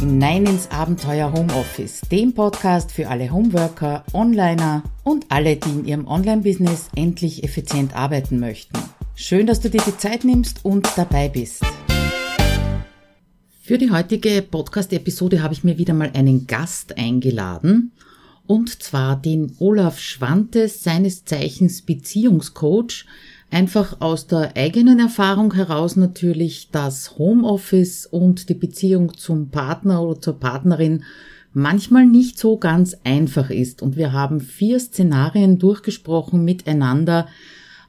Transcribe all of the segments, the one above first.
hinein ins Abenteuer Homeoffice, dem Podcast für alle Homeworker, Onliner und alle, die in ihrem Online-Business endlich effizient arbeiten möchten. Schön, dass du dir die Zeit nimmst und dabei bist. Für die heutige Podcast-Episode habe ich mir wieder mal einen Gast eingeladen, und zwar den Olaf Schwantes, seines Zeichens Beziehungscoach, Einfach aus der eigenen Erfahrung heraus natürlich, dass Homeoffice und die Beziehung zum Partner oder zur Partnerin manchmal nicht so ganz einfach ist. Und wir haben vier Szenarien durchgesprochen miteinander,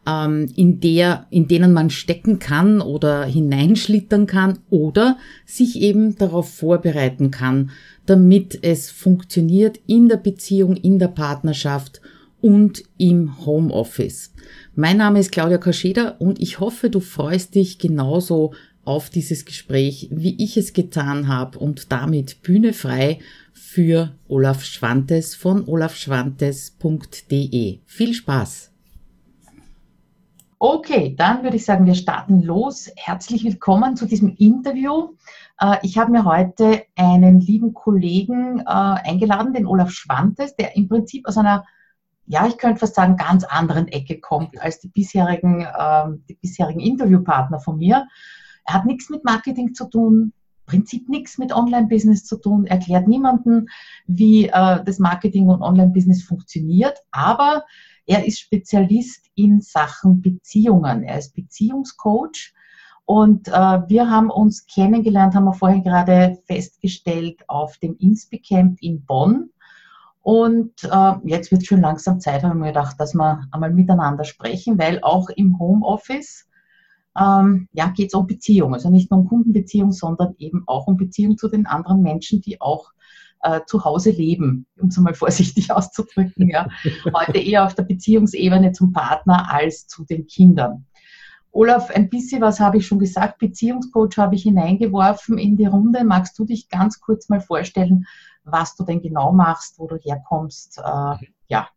ähm, in, der, in denen man stecken kann oder hineinschlittern kann oder sich eben darauf vorbereiten kann, damit es funktioniert in der Beziehung, in der Partnerschaft und im Homeoffice. Mein Name ist Claudia Kascheda und ich hoffe, du freust dich genauso auf dieses Gespräch, wie ich es getan habe und damit Bühne frei für Olaf Schwantes von olafschwantes.de. Viel Spaß! Okay, dann würde ich sagen, wir starten los. Herzlich willkommen zu diesem Interview. Äh, ich habe mir heute einen lieben Kollegen äh, eingeladen, den Olaf Schwantes, der im Prinzip aus einer ja, ich könnte fast sagen, ganz anderen Ecke kommt als die bisherigen, ähm, die bisherigen Interviewpartner von mir. Er hat nichts mit Marketing zu tun, Prinzip nichts mit Online-Business zu tun, erklärt niemanden, wie äh, das Marketing und Online-Business funktioniert, aber er ist Spezialist in Sachen Beziehungen. Er ist Beziehungscoach und äh, wir haben uns kennengelernt, haben wir vorhin gerade festgestellt, auf dem Inspi-Camp in Bonn. Und äh, jetzt wird schon langsam Zeit, haben wir gedacht, dass wir einmal miteinander sprechen, weil auch im Homeoffice ähm, ja, geht es um Beziehung. Also nicht nur um Kundenbeziehung, sondern eben auch um Beziehung zu den anderen Menschen, die auch äh, zu Hause leben, um es mal vorsichtig auszudrücken. Ja. Heute eher auf der Beziehungsebene zum Partner als zu den Kindern. Olaf, ein bisschen was habe ich schon gesagt. Beziehungscoach habe ich hineingeworfen in die Runde. Magst du dich ganz kurz mal vorstellen, was du denn genau machst, wo du herkommst. Äh, ja,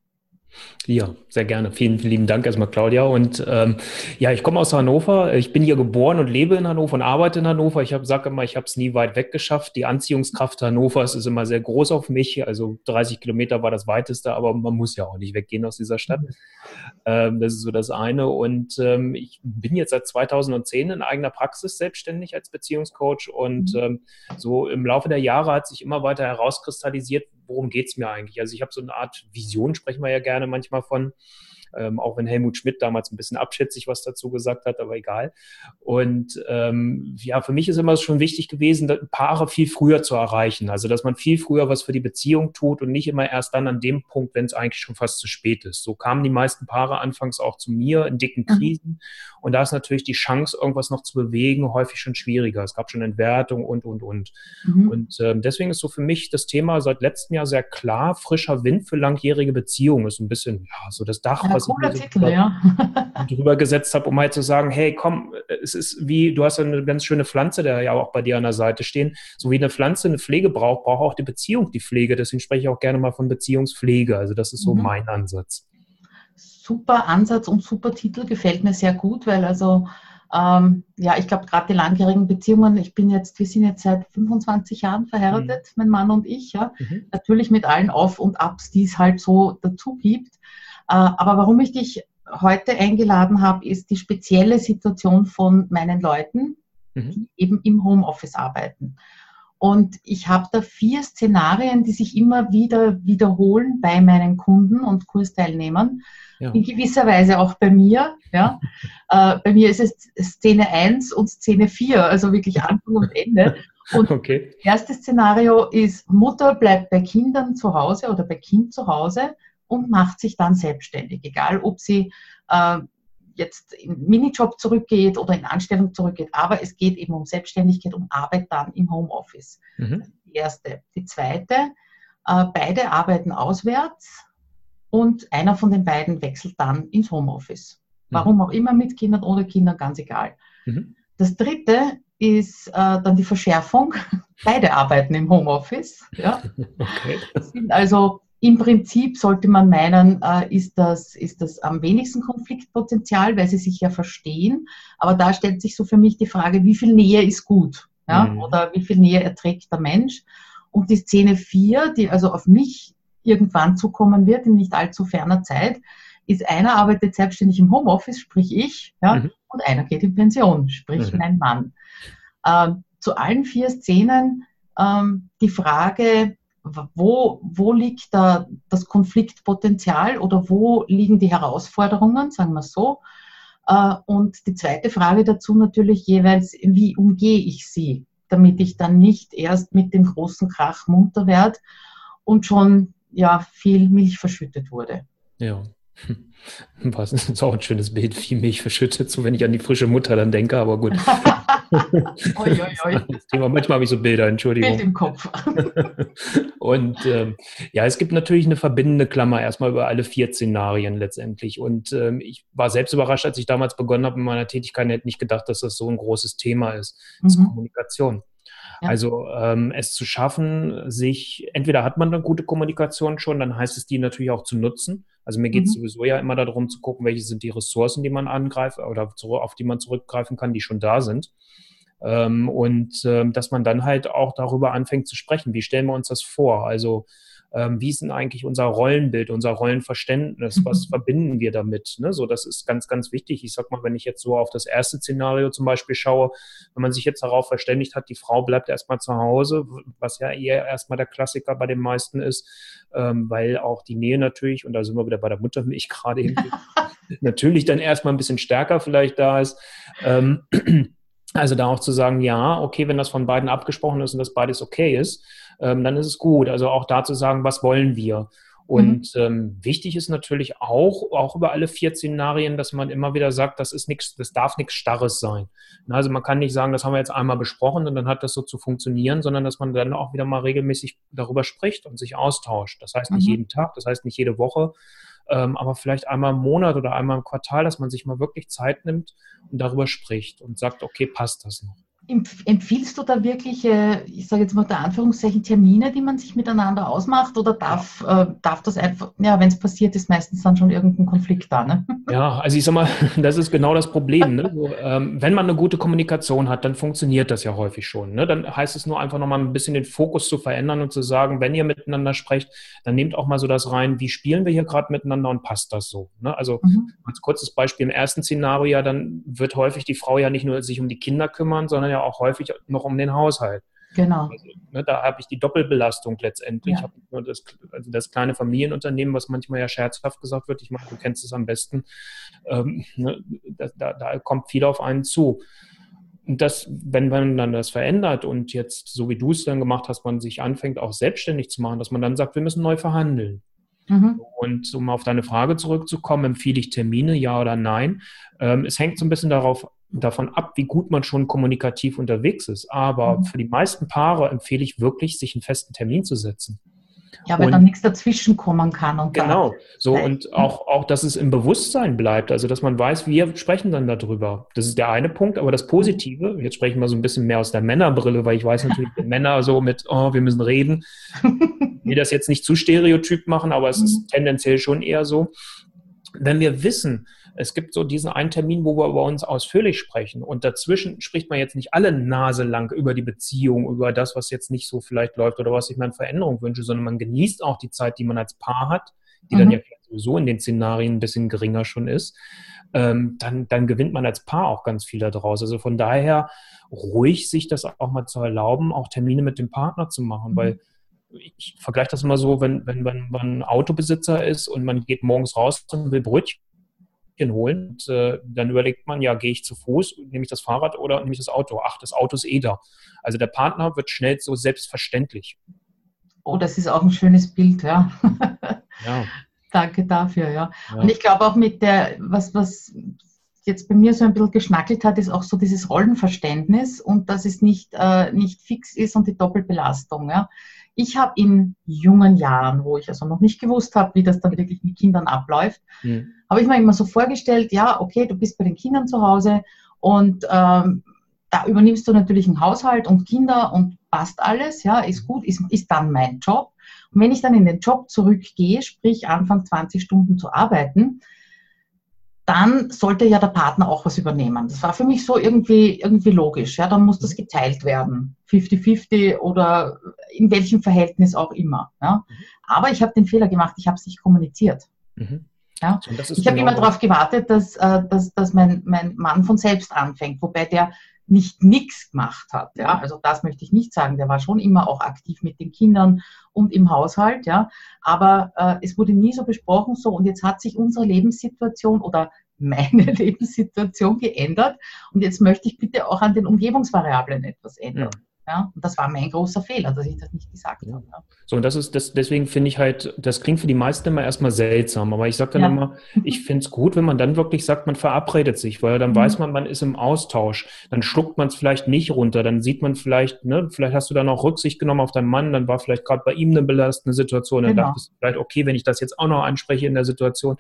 ja, sehr gerne. Vielen, vielen lieben Dank erstmal, Claudia. Und ähm, ja, ich komme aus Hannover. Ich bin hier geboren und lebe in Hannover und arbeite in Hannover. Ich sage immer, ich habe es nie weit weg geschafft. Die Anziehungskraft Hannovers ist immer sehr groß auf mich. Also 30 Kilometer war das weiteste, aber man muss ja auch nicht weggehen aus dieser Stadt. Ähm, das ist so das eine. Und ähm, ich bin jetzt seit 2010 in eigener Praxis selbstständig als Beziehungscoach. Und mhm. ähm, so im Laufe der Jahre hat sich immer weiter herauskristallisiert, worum geht es mir eigentlich? Also ich habe so eine Art Vision, sprechen wir ja gerne manchmal von, ähm, auch wenn Helmut Schmidt damals ein bisschen abschätzig was dazu gesagt hat, aber egal. Und ähm, ja, für mich ist immer schon wichtig gewesen, Paare viel früher zu erreichen. Also, dass man viel früher was für die Beziehung tut und nicht immer erst dann an dem Punkt, wenn es eigentlich schon fast zu spät ist. So kamen die meisten Paare anfangs auch zu mir in dicken mhm. Krisen. Und da ist natürlich die Chance, irgendwas noch zu bewegen, häufig schon schwieriger. Es gab schon Entwertung und, und, und. Mhm. Und ähm, deswegen ist so für mich das Thema seit letztem Jahr sehr klar. Frischer Wind für langjährige Beziehungen ist ein bisschen, ja, so das Dach, was ich mir Titel, drüber, ja. drüber gesetzt habe, um halt zu sagen, hey, komm, es ist wie, du hast ja eine ganz schöne Pflanze, der ja auch bei dir an der Seite stehen. So wie eine Pflanze eine Pflege braucht, braucht auch die Beziehung die Pflege. Deswegen spreche ich auch gerne mal von Beziehungspflege. Also das ist so mhm. mein Ansatz. Super Ansatz und super Titel, gefällt mir sehr gut, weil also ähm, ja, ich glaube, gerade die langjährigen Beziehungen, ich bin jetzt, wir sind jetzt seit 25 Jahren verheiratet, mhm. mein Mann und ich, ja. Mhm. Natürlich mit allen Auf und Abs, die es halt so dazu gibt. Äh, aber warum ich dich heute eingeladen habe, ist die spezielle Situation von meinen Leuten, mhm. die eben im Homeoffice arbeiten. Und ich habe da vier Szenarien, die sich immer wieder wiederholen bei meinen Kunden und Kursteilnehmern. Ja. In gewisser Weise auch bei mir. Ja. äh, bei mir ist es Szene 1 und Szene 4, also wirklich Anfang und Ende. Und okay. das erste Szenario ist, Mutter bleibt bei Kindern zu Hause oder bei Kind zu Hause und macht sich dann selbstständig, egal ob sie äh, jetzt in Minijob zurückgeht oder in Anstellung zurückgeht. Aber es geht eben um Selbstständigkeit, um Arbeit dann im Homeoffice. Mhm. die erste. Die zweite, äh, beide arbeiten auswärts und einer von den beiden wechselt dann ins Homeoffice. Mhm. Warum auch immer, mit Kindern oder Kindern, ganz egal. Mhm. Das dritte ist äh, dann die Verschärfung. Beide arbeiten im Homeoffice. Ja. Okay. Sind also im Prinzip sollte man meinen, äh, ist, das, ist das am wenigsten Konfliktpotenzial, weil sie sich ja verstehen. Aber da stellt sich so für mich die Frage, wie viel Nähe ist gut? ja, mhm. oder wie viel Nähe erträgt der Mensch. Und die Szene 4, die also auf mich irgendwann zukommen wird, in nicht allzu ferner Zeit, ist einer arbeitet selbstständig im Homeoffice, sprich ich, ja, mhm. und einer geht in Pension, sprich mhm. mein Mann. Ähm, zu allen vier Szenen ähm, die Frage, wo, wo liegt da das Konfliktpotenzial oder wo liegen die Herausforderungen, sagen wir so. Äh, und die zweite Frage dazu natürlich jeweils, wie umgehe ich sie, damit ich dann nicht erst mit dem großen Krach munter werde und schon ja, viel Milch verschüttet wurde. Ja. Das ist auch ein schönes Bild, wie Milch verschüttet, so wenn ich an die frische Mutter dann denke, aber gut. oi, oi, oi. Das Thema, manchmal habe ich so Bilder, Entschuldigung. Bild im Kopf. Und ähm, ja, es gibt natürlich eine verbindende Klammer erstmal über alle vier Szenarien letztendlich. Und ähm, ich war selbst überrascht, als ich damals begonnen habe mit meiner Tätigkeit, hätte nicht gedacht, dass das so ein großes Thema ist. Das mhm. ist Kommunikation. Ja. Also ähm, es zu schaffen, sich, entweder hat man eine gute Kommunikation schon, dann heißt es, die natürlich auch zu nutzen. Also mir geht es mhm. sowieso ja immer darum zu gucken, welche sind die Ressourcen, die man angreift oder auf die man zurückgreifen kann, die schon da sind. Ähm, und ähm, dass man dann halt auch darüber anfängt zu sprechen. Wie stellen wir uns das vor? Also ähm, wie ist denn eigentlich unser Rollenbild, unser Rollenverständnis, was mhm. verbinden wir damit? Ne? So, das ist ganz, ganz wichtig. Ich sag mal, wenn ich jetzt so auf das erste Szenario zum Beispiel schaue, wenn man sich jetzt darauf verständigt hat, die Frau bleibt erstmal zu Hause, was ja eher erstmal der Klassiker bei den meisten ist, ähm, weil auch die Nähe natürlich, und da sind wir wieder bei der Muttermilch gerade eben, natürlich dann erstmal ein bisschen stärker vielleicht da ist. Ähm, also da auch zu sagen, ja, okay, wenn das von beiden abgesprochen ist und das beides okay ist, ähm, dann ist es gut. Also auch da zu sagen, was wollen wir? Und mhm. ähm, wichtig ist natürlich auch, auch über alle vier Szenarien, dass man immer wieder sagt, das ist nichts, das darf nichts Starres sein. Also man kann nicht sagen, das haben wir jetzt einmal besprochen und dann hat das so zu funktionieren, sondern dass man dann auch wieder mal regelmäßig darüber spricht und sich austauscht. Das heißt nicht mhm. jeden Tag, das heißt nicht jede Woche, ähm, aber vielleicht einmal im Monat oder einmal im Quartal, dass man sich mal wirklich Zeit nimmt und darüber spricht und sagt, okay, passt das noch? Empfiehlst du da wirklich, ich sage jetzt mal unter Anführungszeichen, Termine, die man sich miteinander ausmacht oder darf, äh, darf das einfach, ja, wenn es passiert, ist meistens dann schon irgendein Konflikt da, ne? Ja, also ich sag mal, das ist genau das Problem. Ne? So, ähm, wenn man eine gute Kommunikation hat, dann funktioniert das ja häufig schon. Ne? Dann heißt es nur einfach nochmal ein bisschen den Fokus zu verändern und zu sagen, wenn ihr miteinander sprecht, dann nehmt auch mal so das rein, wie spielen wir hier gerade miteinander und passt das so? Ne? Also mhm. als kurzes Beispiel im ersten Szenario, ja, dann wird häufig die Frau ja nicht nur sich um die Kinder kümmern, sondern ja auch häufig noch um den Haushalt. Genau. Also, ne, da habe ich die Doppelbelastung letztendlich. Ja. Ich habe das, also das kleine Familienunternehmen, was manchmal ja scherzhaft gesagt wird. Ich meine, du kennst es am besten. Ähm, ne, da, da, da, kommt viel auf einen zu. Und das, wenn man dann das verändert und jetzt, so wie du es dann gemacht hast, man sich anfängt, auch selbstständig zu machen, dass man dann sagt, wir müssen neu verhandeln. Mhm. Und um auf deine Frage zurückzukommen, empfehle ich Termine, ja oder nein? Ähm, es hängt so ein bisschen darauf davon ab, wie gut man schon kommunikativ unterwegs ist. Aber mhm. für die meisten Paare empfehle ich wirklich, sich einen festen Termin zu setzen. Ja, weil und, dann nichts dazwischen kommen kann. Und genau, so und auch, auch, dass es im Bewusstsein bleibt, also dass man weiß, wir sprechen dann darüber. Das ist der eine Punkt, aber das Positive, jetzt sprechen wir so ein bisschen mehr aus der Männerbrille, weil ich weiß natürlich, Männer so mit, oh, wir müssen reden, wir das jetzt nicht zu stereotyp machen, aber es ist mhm. tendenziell schon eher so. Wenn wir wissen, es gibt so diesen einen Termin, wo wir über uns ausführlich sprechen. Und dazwischen spricht man jetzt nicht alle Nase lang über die Beziehung, über das, was jetzt nicht so vielleicht läuft oder was ich mir an Veränderung wünsche, sondern man genießt auch die Zeit, die man als Paar hat, die mhm. dann ja sowieso in den Szenarien ein bisschen geringer schon ist. Ähm, dann, dann gewinnt man als Paar auch ganz viel daraus. Also von daher ruhig sich das auch mal zu erlauben, auch Termine mit dem Partner zu machen, mhm. weil ich vergleiche das immer so, wenn, wenn, wenn man Autobesitzer ist und man geht morgens raus und will Brötchen holen. Und, äh, dann überlegt man, ja, gehe ich zu Fuß, nehme ich das Fahrrad oder nehme ich das Auto? Ach, das Auto ist eh da. Also der Partner wird schnell so selbstverständlich. Oh, das ist auch ein schönes Bild, ja. ja. Danke dafür, ja. ja. Und ich glaube auch mit der, was, was jetzt bei mir so ein bisschen geschnackelt hat, ist auch so dieses Rollenverständnis und dass es nicht, äh, nicht fix ist und die Doppelbelastung. Ja. Ich habe in jungen Jahren, wo ich also noch nicht gewusst habe, wie das dann wirklich mit Kindern abläuft, mhm. habe ich mir immer so vorgestellt, ja, okay, du bist bei den Kindern zu Hause und ähm, da übernimmst du natürlich einen Haushalt und Kinder und passt alles, ja, ist gut, ist, ist dann mein Job. Und wenn ich dann in den Job zurückgehe, sprich anfange 20 Stunden zu arbeiten, dann sollte ja der Partner auch was übernehmen. Das war für mich so irgendwie, irgendwie logisch. Ja, dann muss das mhm. geteilt werden. 50-50 oder in welchem Verhältnis auch immer. Ja. Mhm. Aber ich habe den Fehler gemacht, ich habe es nicht kommuniziert. Mhm. Ja. ich habe genau immer darauf gewartet, dass, äh, dass, dass mein, mein Mann von selbst anfängt, wobei der nicht nichts gemacht hat. Ja, also das möchte ich nicht sagen. Der war schon immer auch aktiv mit den Kindern und im Haushalt. Ja, aber äh, es wurde nie so besprochen. So und jetzt hat sich unsere Lebenssituation oder meine Lebenssituation geändert und jetzt möchte ich bitte auch an den Umgebungsvariablen etwas ändern. Ja. Ja, und das war mein großer Fehler, dass ich das nicht gesagt ja. habe. Ja. So, und das ist, das, deswegen finde ich halt, das klingt für die meisten immer erstmal seltsam, aber ich sage dann ja. immer, ich finde es gut, wenn man dann wirklich sagt, man verabredet sich, weil dann mhm. weiß man, man ist im Austausch. Dann schluckt man es vielleicht nicht runter, dann sieht man vielleicht, ne, vielleicht hast du dann auch Rücksicht genommen auf deinen Mann, dann war vielleicht gerade bei ihm eine belastende Situation, dann genau. dachtest du vielleicht, okay, wenn ich das jetzt auch noch anspreche in der Situation,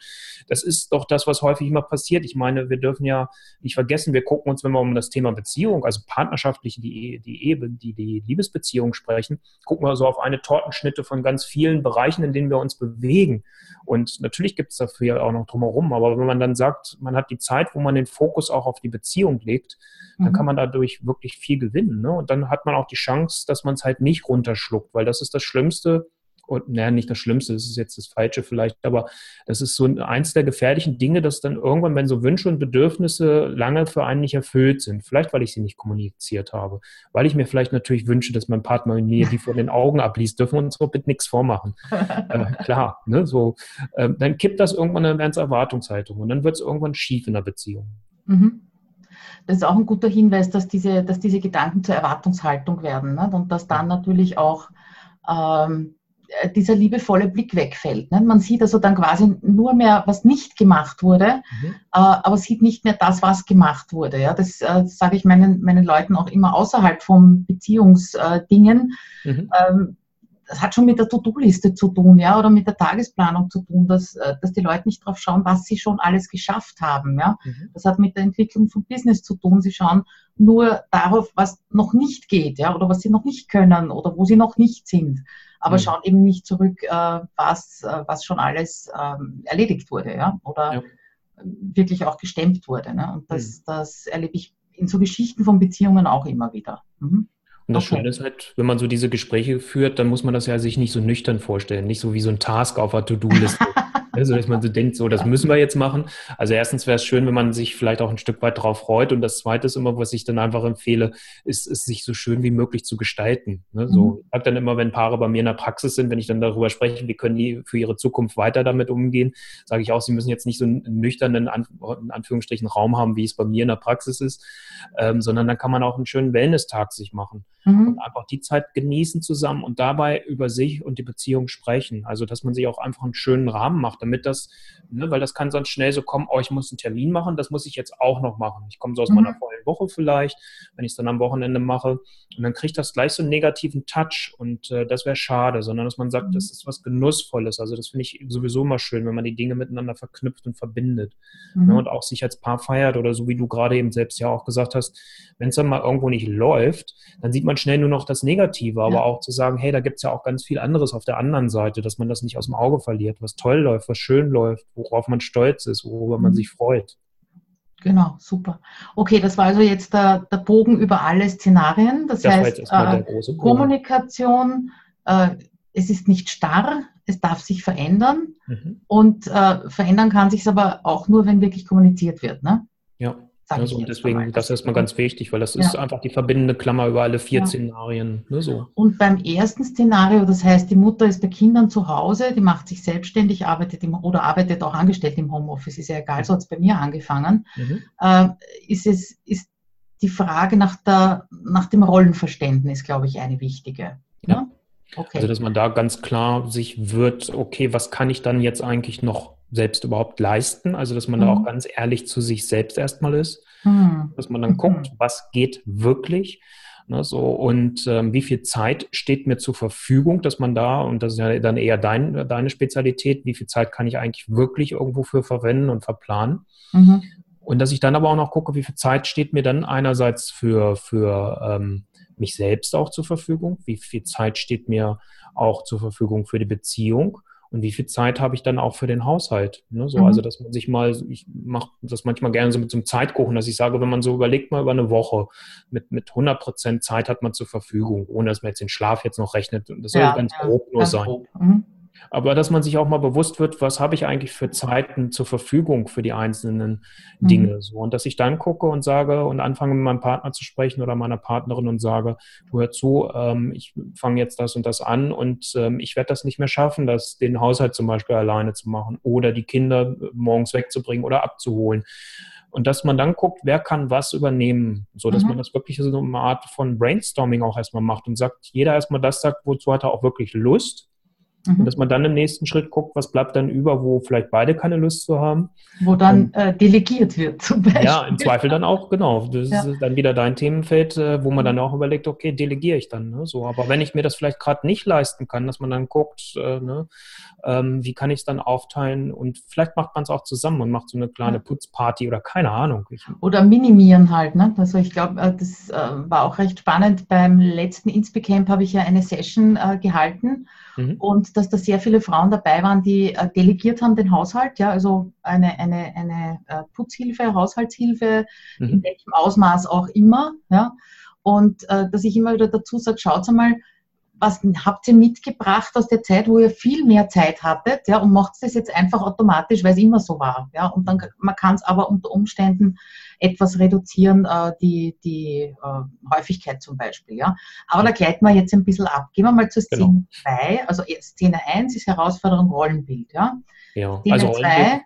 das ist doch das, was häufig immer passiert. Ich meine, wir dürfen ja nicht vergessen, wir gucken uns, wenn wir um das Thema Beziehung, also partnerschaftliche, die, die Ehe, die, die Liebesbeziehung sprechen, gucken wir so auf eine Tortenschnitte von ganz vielen Bereichen, in denen wir uns bewegen. Und natürlich gibt es dafür auch noch drumherum. Aber wenn man dann sagt, man hat die Zeit, wo man den Fokus auch auf die Beziehung legt, dann mhm. kann man dadurch wirklich viel gewinnen. Ne? Und dann hat man auch die Chance, dass man es halt nicht runterschluckt, weil das ist das Schlimmste, und naja, nicht das Schlimmste, das ist jetzt das Falsche vielleicht, aber das ist so eins der gefährlichen Dinge, dass dann irgendwann, wenn so Wünsche und Bedürfnisse lange für einen nicht erfüllt sind, vielleicht weil ich sie nicht kommuniziert habe, weil ich mir vielleicht natürlich wünsche, dass mein Partner mir die vor den Augen abliest, dürfen wir uns so bitte nichts vormachen. äh, klar, ne, so, äh, dann kippt das irgendwann eine ganze Erwartungshaltung und dann wird es irgendwann schief in der Beziehung. Mhm. Das ist auch ein guter Hinweis, dass diese, dass diese Gedanken zur Erwartungshaltung werden ne? und dass dann natürlich auch ähm, äh, dieser liebevolle Blick wegfällt. Ne? Man sieht also dann quasi nur mehr, was nicht gemacht wurde, mhm. äh, aber sieht nicht mehr das, was gemacht wurde. Ja? Das, äh, das sage ich meinen, meinen Leuten auch immer außerhalb von Beziehungsdingen. Mhm. Ähm, das hat schon mit der To-Do-Liste zu tun, ja, oder mit der Tagesplanung zu tun, dass, äh, dass die Leute nicht drauf schauen, was sie schon alles geschafft haben, ja. Mhm. Das hat mit der Entwicklung von Business zu tun. Sie schauen nur darauf, was noch nicht geht, ja, oder was sie noch nicht können oder wo sie noch nicht sind aber mhm. schauen eben nicht zurück, äh, was, äh, was schon alles ähm, erledigt wurde, ja, oder ja. wirklich auch gestemmt wurde. Ne? Und das, mhm. das erlebe ich in so Geschichten von Beziehungen auch immer wieder. Mhm. Und das okay. Schöne ist halt, wenn man so diese Gespräche führt, dann muss man das ja sich nicht so nüchtern vorstellen, nicht so wie so ein Task auf der To-Do-Liste. Also, dass man so denkt, so, das müssen wir jetzt machen. Also erstens wäre es schön, wenn man sich vielleicht auch ein Stück weit drauf freut. Und das zweite ist immer, was ich dann einfach empfehle, ist, ist sich so schön wie möglich zu gestalten. Ne? So, mhm. ich sage dann immer, wenn Paare bei mir in der Praxis sind, wenn ich dann darüber spreche, wie können die für ihre Zukunft weiter damit umgehen, sage ich auch, sie müssen jetzt nicht so einen nüchternen, in Anführungsstrichen, Raum haben, wie es bei mir in der Praxis ist, ähm, sondern dann kann man auch einen schönen Wellness-Tag sich machen. Mhm. Und einfach die Zeit genießen zusammen und dabei über sich und die Beziehung sprechen. Also, dass man sich auch einfach einen schönen Rahmen macht, damit das, ne, weil das kann sonst schnell so kommen, oh, ich muss einen Termin machen, das muss ich jetzt auch noch machen. Ich komme so aus mhm. meiner Woche vielleicht, wenn ich es dann am Wochenende mache. Und dann kriegt das gleich so einen negativen Touch und äh, das wäre schade, sondern dass man sagt, mhm. das ist was Genussvolles. Also das finde ich sowieso immer schön, wenn man die Dinge miteinander verknüpft und verbindet. Mhm. Ne, und auch sich als Paar feiert oder so wie du gerade eben selbst ja auch gesagt hast, wenn es dann mal irgendwo nicht läuft, dann sieht man schnell nur noch das Negative, aber ja. auch zu sagen, hey, da gibt es ja auch ganz viel anderes auf der anderen Seite, dass man das nicht aus dem Auge verliert, was toll läuft, was schön läuft, worauf man stolz ist, worüber man mhm. sich freut. Genau, super. Okay, das war also jetzt der, der Bogen über alle Szenarien. Das, das heißt, äh, Kommunikation, äh, es ist nicht starr, es darf sich verändern mhm. und äh, verändern kann sich es aber auch nur, wenn wirklich kommuniziert wird. Ne? Ja. Also und deswegen, das ist erstmal ganz wichtig, weil das ja. ist einfach die verbindende Klammer über alle vier ja. Szenarien. Ne, so. Und beim ersten Szenario, das heißt, die Mutter ist bei Kindern zu Hause, die macht sich selbstständig, arbeitet im, oder arbeitet auch angestellt im Homeoffice, ist ja egal, so hat es bei mir angefangen, mhm. äh, ist, es, ist die Frage nach, der, nach dem Rollenverständnis, glaube ich, eine wichtige. Ja. Ne? Okay. Also, dass man da ganz klar sich wird, okay, was kann ich dann jetzt eigentlich noch selbst überhaupt leisten. Also, dass man mhm. da auch mhm. ganz ehrlich zu sich selbst erstmal ist. Mhm. Dass man dann mhm. guckt, was geht wirklich. Ne, so, und ähm, wie viel Zeit steht mir zur Verfügung, dass man da, und das ist ja dann eher dein, deine Spezialität, wie viel Zeit kann ich eigentlich wirklich irgendwo für verwenden und verplanen. Mhm. Und dass ich dann aber auch noch gucke, wie viel Zeit steht mir dann einerseits für, für ähm, mich selbst auch zur Verfügung, wie viel Zeit steht mir auch zur Verfügung für die Beziehung und wie viel Zeit habe ich dann auch für den Haushalt. Ne? So, mhm. Also, dass man sich mal, ich mache das manchmal gerne so mit so einem Zeitkochen, dass ich sage, wenn man so überlegt mal über eine Woche, mit, mit 100 Prozent Zeit hat man zur Verfügung, ohne dass man jetzt den Schlaf jetzt noch rechnet. Das soll ja, ganz ja, grob nur sein. Grob. Mhm aber dass man sich auch mal bewusst wird, was habe ich eigentlich für Zeiten zur Verfügung für die einzelnen mhm. Dinge. So. Und dass ich dann gucke und sage und anfange mit meinem Partner zu sprechen oder meiner Partnerin und sage, du hör zu, ähm, ich fange jetzt das und das an und ähm, ich werde das nicht mehr schaffen, das, den Haushalt zum Beispiel alleine zu machen oder die Kinder morgens wegzubringen oder abzuholen. Und dass man dann guckt, wer kann was übernehmen, so dass mhm. man das wirklich so eine Art von Brainstorming auch erstmal macht und sagt, jeder erstmal das sagt, wozu hat er auch wirklich Lust Mhm. Und dass man dann im nächsten Schritt guckt, was bleibt dann über, wo vielleicht beide keine Lust zu haben. Wo dann und, äh, delegiert wird zum Beispiel. Ja, im Zweifel dann auch, genau. Das ja. ist dann wieder dein Themenfeld, äh, wo man dann auch überlegt, okay, delegiere ich dann. Ne? So, aber wenn ich mir das vielleicht gerade nicht leisten kann, dass man dann guckt, äh, ne, ähm, wie kann ich es dann aufteilen und vielleicht macht man es auch zusammen und macht so eine kleine Putzparty oder keine Ahnung. Oder minimieren halt. Ne? Also ich glaube, äh, das äh, war auch recht spannend. Beim letzten Inspicamp habe ich ja eine Session äh, gehalten Mhm. Und dass da sehr viele Frauen dabei waren, die äh, delegiert haben den Haushalt, ja, also eine, eine, eine äh, Putzhilfe, Haushaltshilfe, mhm. in welchem Ausmaß auch immer, ja. Und äh, dass ich immer wieder dazu sage, schaut einmal, was habt ihr mitgebracht aus der Zeit, wo ihr viel mehr Zeit hattet, ja, und macht das jetzt einfach automatisch, weil es immer so war, ja, und dann man kann es aber unter Umständen etwas reduzieren, äh, die, die äh, Häufigkeit zum Beispiel, ja. Aber da gleiten wir jetzt ein bisschen ab. Gehen wir mal zur Szene 2, genau. also Szene 1 ist Herausforderung Rollenbild, ja. Ja, Szene also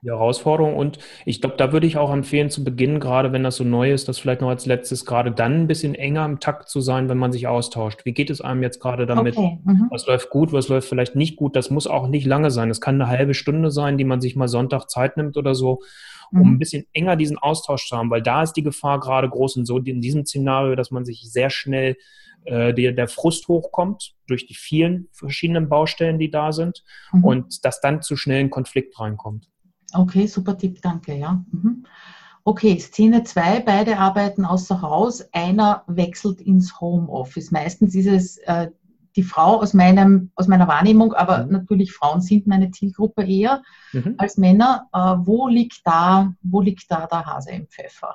die Herausforderung und ich glaube, da würde ich auch empfehlen zu Beginn, gerade wenn das so neu ist, das vielleicht noch als letztes, gerade dann ein bisschen enger im Takt zu sein, wenn man sich austauscht. Wie geht es einem jetzt gerade damit? Okay. Mhm. Was läuft gut, was läuft vielleicht nicht gut? Das muss auch nicht lange sein. Es kann eine halbe Stunde sein, die man sich mal Sonntag Zeit nimmt oder so, um mhm. ein bisschen enger diesen Austausch zu haben, weil da ist die Gefahr gerade groß und so in diesem Szenario, dass man sich sehr schnell äh, der, der Frust hochkommt durch die vielen verschiedenen Baustellen, die da sind mhm. und dass dann zu schnell ein Konflikt reinkommt. Okay, super Tipp, danke, ja. Mhm. Okay, Szene 2, beide arbeiten außer Haus, einer wechselt ins Homeoffice. Meistens ist es äh, die Frau aus, meinem, aus meiner Wahrnehmung, aber mhm. natürlich Frauen sind meine Zielgruppe eher mhm. als Männer. Äh, wo, liegt da, wo liegt da der Hase im Pfeffer?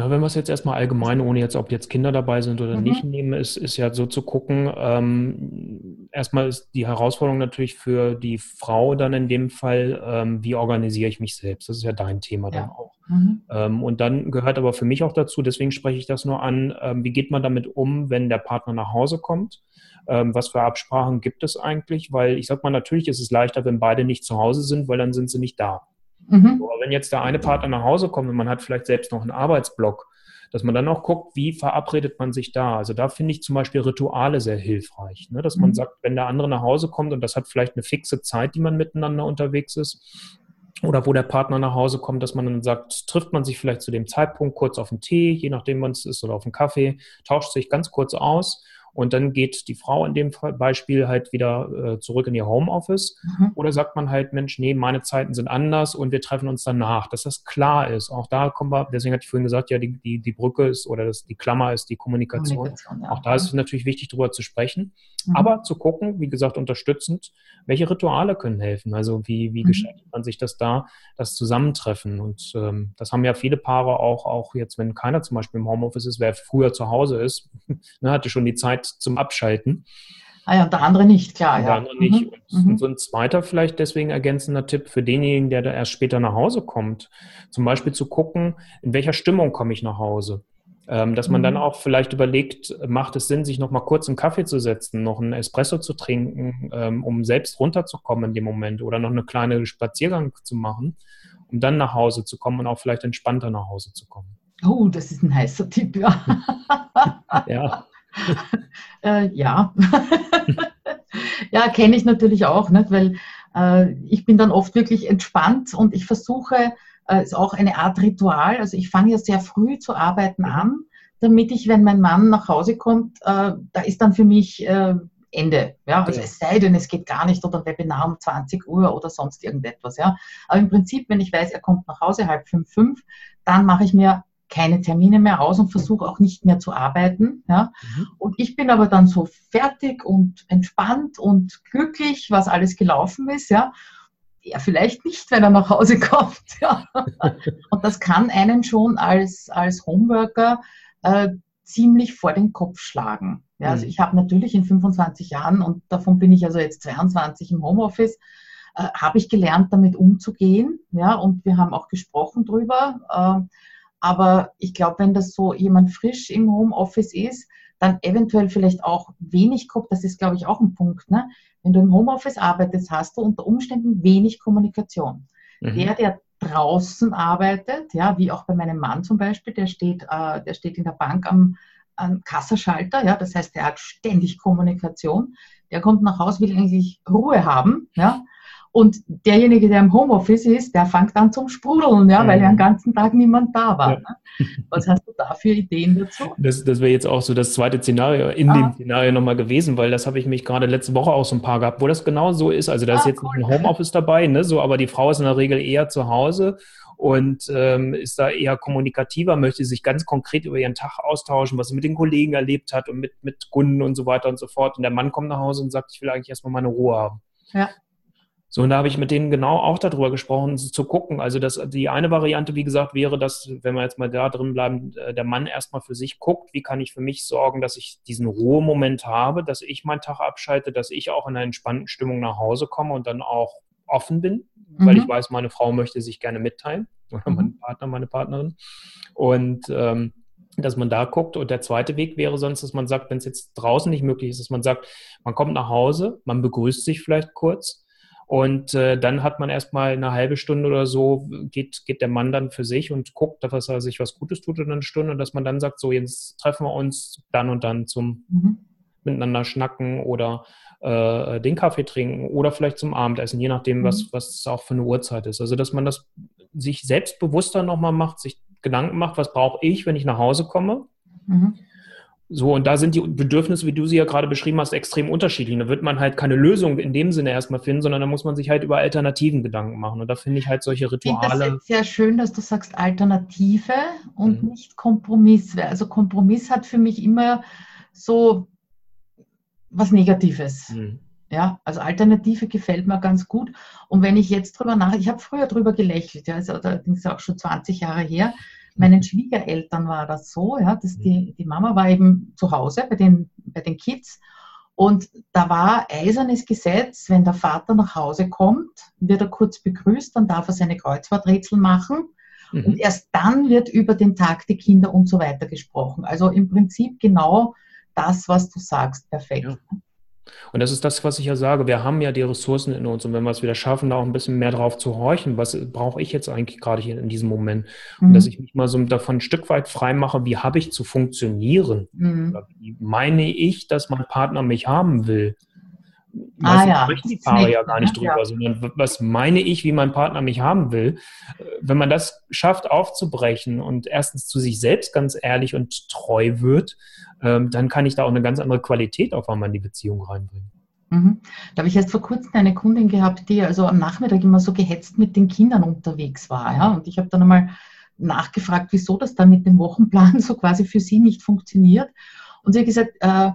Na, wenn wir es jetzt erstmal allgemein, ohne jetzt, ob jetzt Kinder dabei sind oder mhm. nicht, nehmen, ist, ist ja so zu gucken, ähm, erstmal ist die Herausforderung natürlich für die Frau dann in dem Fall, ähm, wie organisiere ich mich selbst? Das ist ja dein Thema ja. dann auch. Mhm. Ähm, und dann gehört aber für mich auch dazu, deswegen spreche ich das nur an, ähm, wie geht man damit um, wenn der Partner nach Hause kommt? Ähm, was für Absprachen gibt es eigentlich? Weil ich sag mal, natürlich ist es leichter, wenn beide nicht zu Hause sind, weil dann sind sie nicht da. Mhm. Aber wenn jetzt der eine Partner nach Hause kommt und man hat vielleicht selbst noch einen Arbeitsblock, dass man dann auch guckt, wie verabredet man sich da. Also da finde ich zum Beispiel Rituale sehr hilfreich, ne? dass man mhm. sagt, wenn der andere nach Hause kommt und das hat vielleicht eine fixe Zeit, die man miteinander unterwegs ist, oder wo der Partner nach Hause kommt, dass man dann sagt, trifft man sich vielleicht zu dem Zeitpunkt kurz auf den Tee, je nachdem wann es ist, oder auf den Kaffee, tauscht sich ganz kurz aus und dann geht die Frau in dem Beispiel halt wieder äh, zurück in ihr Homeoffice. Mhm. Oder sagt man halt, Mensch, nee, meine Zeiten sind anders und wir treffen uns danach, dass das klar ist. Auch da kommen wir, deswegen hatte ich vorhin gesagt, ja, die, die, die Brücke ist oder das, die Klammer ist die Kommunikation. Kommunikation ja. Auch da ist es natürlich wichtig, darüber zu sprechen. Mhm. Aber zu gucken, wie gesagt, unterstützend, welche Rituale können helfen. Also wie, wie mhm. gestaltet man sich das da, das Zusammentreffen. Und ähm, das haben ja viele Paare auch, auch jetzt, wenn keiner zum Beispiel im Homeoffice ist, wer früher zu Hause ist, ne, hatte schon die Zeit zum Abschalten. Ah ja, und der andere nicht, klar. Der ja. andere nicht. Mhm. Und mhm. so ein zweiter vielleicht deswegen ergänzender Tipp für denjenigen, der da erst später nach Hause kommt, zum Beispiel zu gucken, in welcher Stimmung komme ich nach Hause. Ähm, dass man dann mhm. auch vielleicht überlegt, macht es Sinn, sich noch mal kurz einen Kaffee zu setzen, noch einen Espresso zu trinken, ähm, um selbst runterzukommen in dem Moment oder noch eine kleine Spaziergang zu machen, um dann nach Hause zu kommen und auch vielleicht entspannter nach Hause zu kommen. Oh, das ist ein heißer Tipp, ja. ja. Äh, ja. ja, kenne ich natürlich auch, nicht? weil äh, ich bin dann oft wirklich entspannt und ich versuche, äh, ist auch eine Art Ritual. Also ich fange ja sehr früh zu arbeiten an, damit ich, wenn mein Mann nach Hause kommt, äh, da ist dann für mich äh, Ende. Ja, also ja. es sei denn, es geht gar nicht oder Webinar um 20 Uhr oder sonst irgendetwas. Ja, aber im Prinzip, wenn ich weiß, er kommt nach Hause halb fünf, fünf, dann mache ich mir keine Termine mehr aus und versuche auch nicht mehr zu arbeiten. Ja. Mhm. Und ich bin aber dann so fertig und entspannt und glücklich, was alles gelaufen ist. Ja. Er vielleicht nicht, wenn er nach Hause kommt. Ja. Und das kann einen schon als, als Homeworker äh, ziemlich vor den Kopf schlagen. Ja, also mhm. ich habe natürlich in 25 Jahren, und davon bin ich also jetzt 22 im Homeoffice, äh, habe ich gelernt, damit umzugehen. Ja, und wir haben auch gesprochen drüber. Äh, aber ich glaube, wenn das so jemand frisch im Homeoffice ist, dann eventuell vielleicht auch wenig das ist, glaube ich, auch ein Punkt. Ne? Wenn du im Homeoffice arbeitest, hast du unter Umständen wenig Kommunikation. Mhm. Der, der draußen arbeitet, ja, wie auch bei meinem Mann zum Beispiel, der steht, äh, der steht in der Bank am, am Kassaschalter, ja, das heißt, der hat ständig Kommunikation. Der kommt nach Hause, will eigentlich Ruhe haben, ja, und derjenige, der im Homeoffice ist, der fängt an zum Sprudeln, ja, weil ja den ganzen Tag niemand da war. Ja. Ne? Was hast du da für Ideen dazu? Das, das wäre jetzt auch so das zweite Szenario in ah. dem Szenario nochmal gewesen, weil das habe ich mich gerade letzte Woche auch so ein paar gehabt, wo das genau so ist. Also da ist ah, jetzt cool. nicht ein Homeoffice dabei, ne, so, aber die Frau ist in der Regel eher zu Hause und ähm, ist da eher kommunikativer, möchte sich ganz konkret über ihren Tag austauschen, was sie mit den Kollegen erlebt hat und mit, mit Kunden und so weiter und so fort. Und der Mann kommt nach Hause und sagt, ich will eigentlich erstmal meine Ruhe haben. Ja. So, und da habe ich mit denen genau auch darüber gesprochen, zu gucken. Also das, die eine Variante, wie gesagt, wäre, dass, wenn wir jetzt mal da drin bleiben, äh, der Mann erstmal für sich guckt, wie kann ich für mich sorgen, dass ich diesen Ruhemoment habe, dass ich meinen Tag abschalte, dass ich auch in einer entspannten Stimmung nach Hause komme und dann auch offen bin, mhm. weil ich weiß, meine Frau möchte sich gerne mitteilen oder mhm. mein Partner, meine Partnerin. Und ähm, dass man da guckt. Und der zweite Weg wäre sonst, dass man sagt, wenn es jetzt draußen nicht möglich ist, dass man sagt, man kommt nach Hause, man begrüßt sich vielleicht kurz, und äh, dann hat man erstmal eine halbe Stunde oder so, geht, geht der Mann dann für sich und guckt, dass er sich was Gutes tut in einer Stunde und dass man dann sagt, so jetzt treffen wir uns dann und dann zum mhm. miteinander schnacken oder äh, den Kaffee trinken oder vielleicht zum Abendessen, je nachdem, mhm. was, was es auch für eine Uhrzeit ist. Also dass man das sich selbstbewusster nochmal macht, sich Gedanken macht, was brauche ich, wenn ich nach Hause komme. Mhm. So, und da sind die Bedürfnisse, wie du sie ja gerade beschrieben hast, extrem unterschiedlich. Da wird man halt keine Lösung in dem Sinne erstmal finden, sondern da muss man sich halt über Alternativen Gedanken machen. Und da finde ich halt solche Rituale. Ich finde das sehr schön, dass du sagst Alternative und mhm. nicht Kompromiss. Also Kompromiss hat für mich immer so was Negatives. Mhm. Ja, also Alternative gefällt mir ganz gut. Und wenn ich jetzt drüber nach, ich habe früher drüber gelächelt, ja, also allerdings auch schon 20 Jahre her, meinen Schwiegereltern war das so, ja, dass die, die Mama war eben zu Hause bei den, bei den Kids und da war eisernes Gesetz, wenn der Vater nach Hause kommt, wird er kurz begrüßt, dann darf er seine Kreuzworträtsel machen mhm. und erst dann wird über den Tag die Kinder und so weiter gesprochen. Also im Prinzip genau das, was du sagst, perfekt. Ja. Und das ist das, was ich ja sage. Wir haben ja die Ressourcen in uns und wenn wir es wieder schaffen, da auch ein bisschen mehr drauf zu horchen, was brauche ich jetzt eigentlich gerade hier in diesem Moment? Mhm. Und dass ich mich mal so davon ein Stück weit frei mache, wie habe ich zu funktionieren? Mhm. wie meine ich, dass mein Partner mich haben will? Ah, ja. sprechen die Paare ja gar nicht drüber, ja. sondern was meine ich, wie mein Partner mich haben will. Wenn man das schafft aufzubrechen und erstens zu sich selbst ganz ehrlich und treu wird, ähm, dann kann ich da auch eine ganz andere Qualität auf einmal in die Beziehung reinbringen. Mhm. Da habe ich erst vor kurzem eine Kundin gehabt, die also am Nachmittag immer so gehetzt mit den Kindern unterwegs war. Ja? Und ich habe dann einmal nachgefragt, wieso das dann mit dem Wochenplan so quasi für sie nicht funktioniert. Und sie hat gesagt, äh,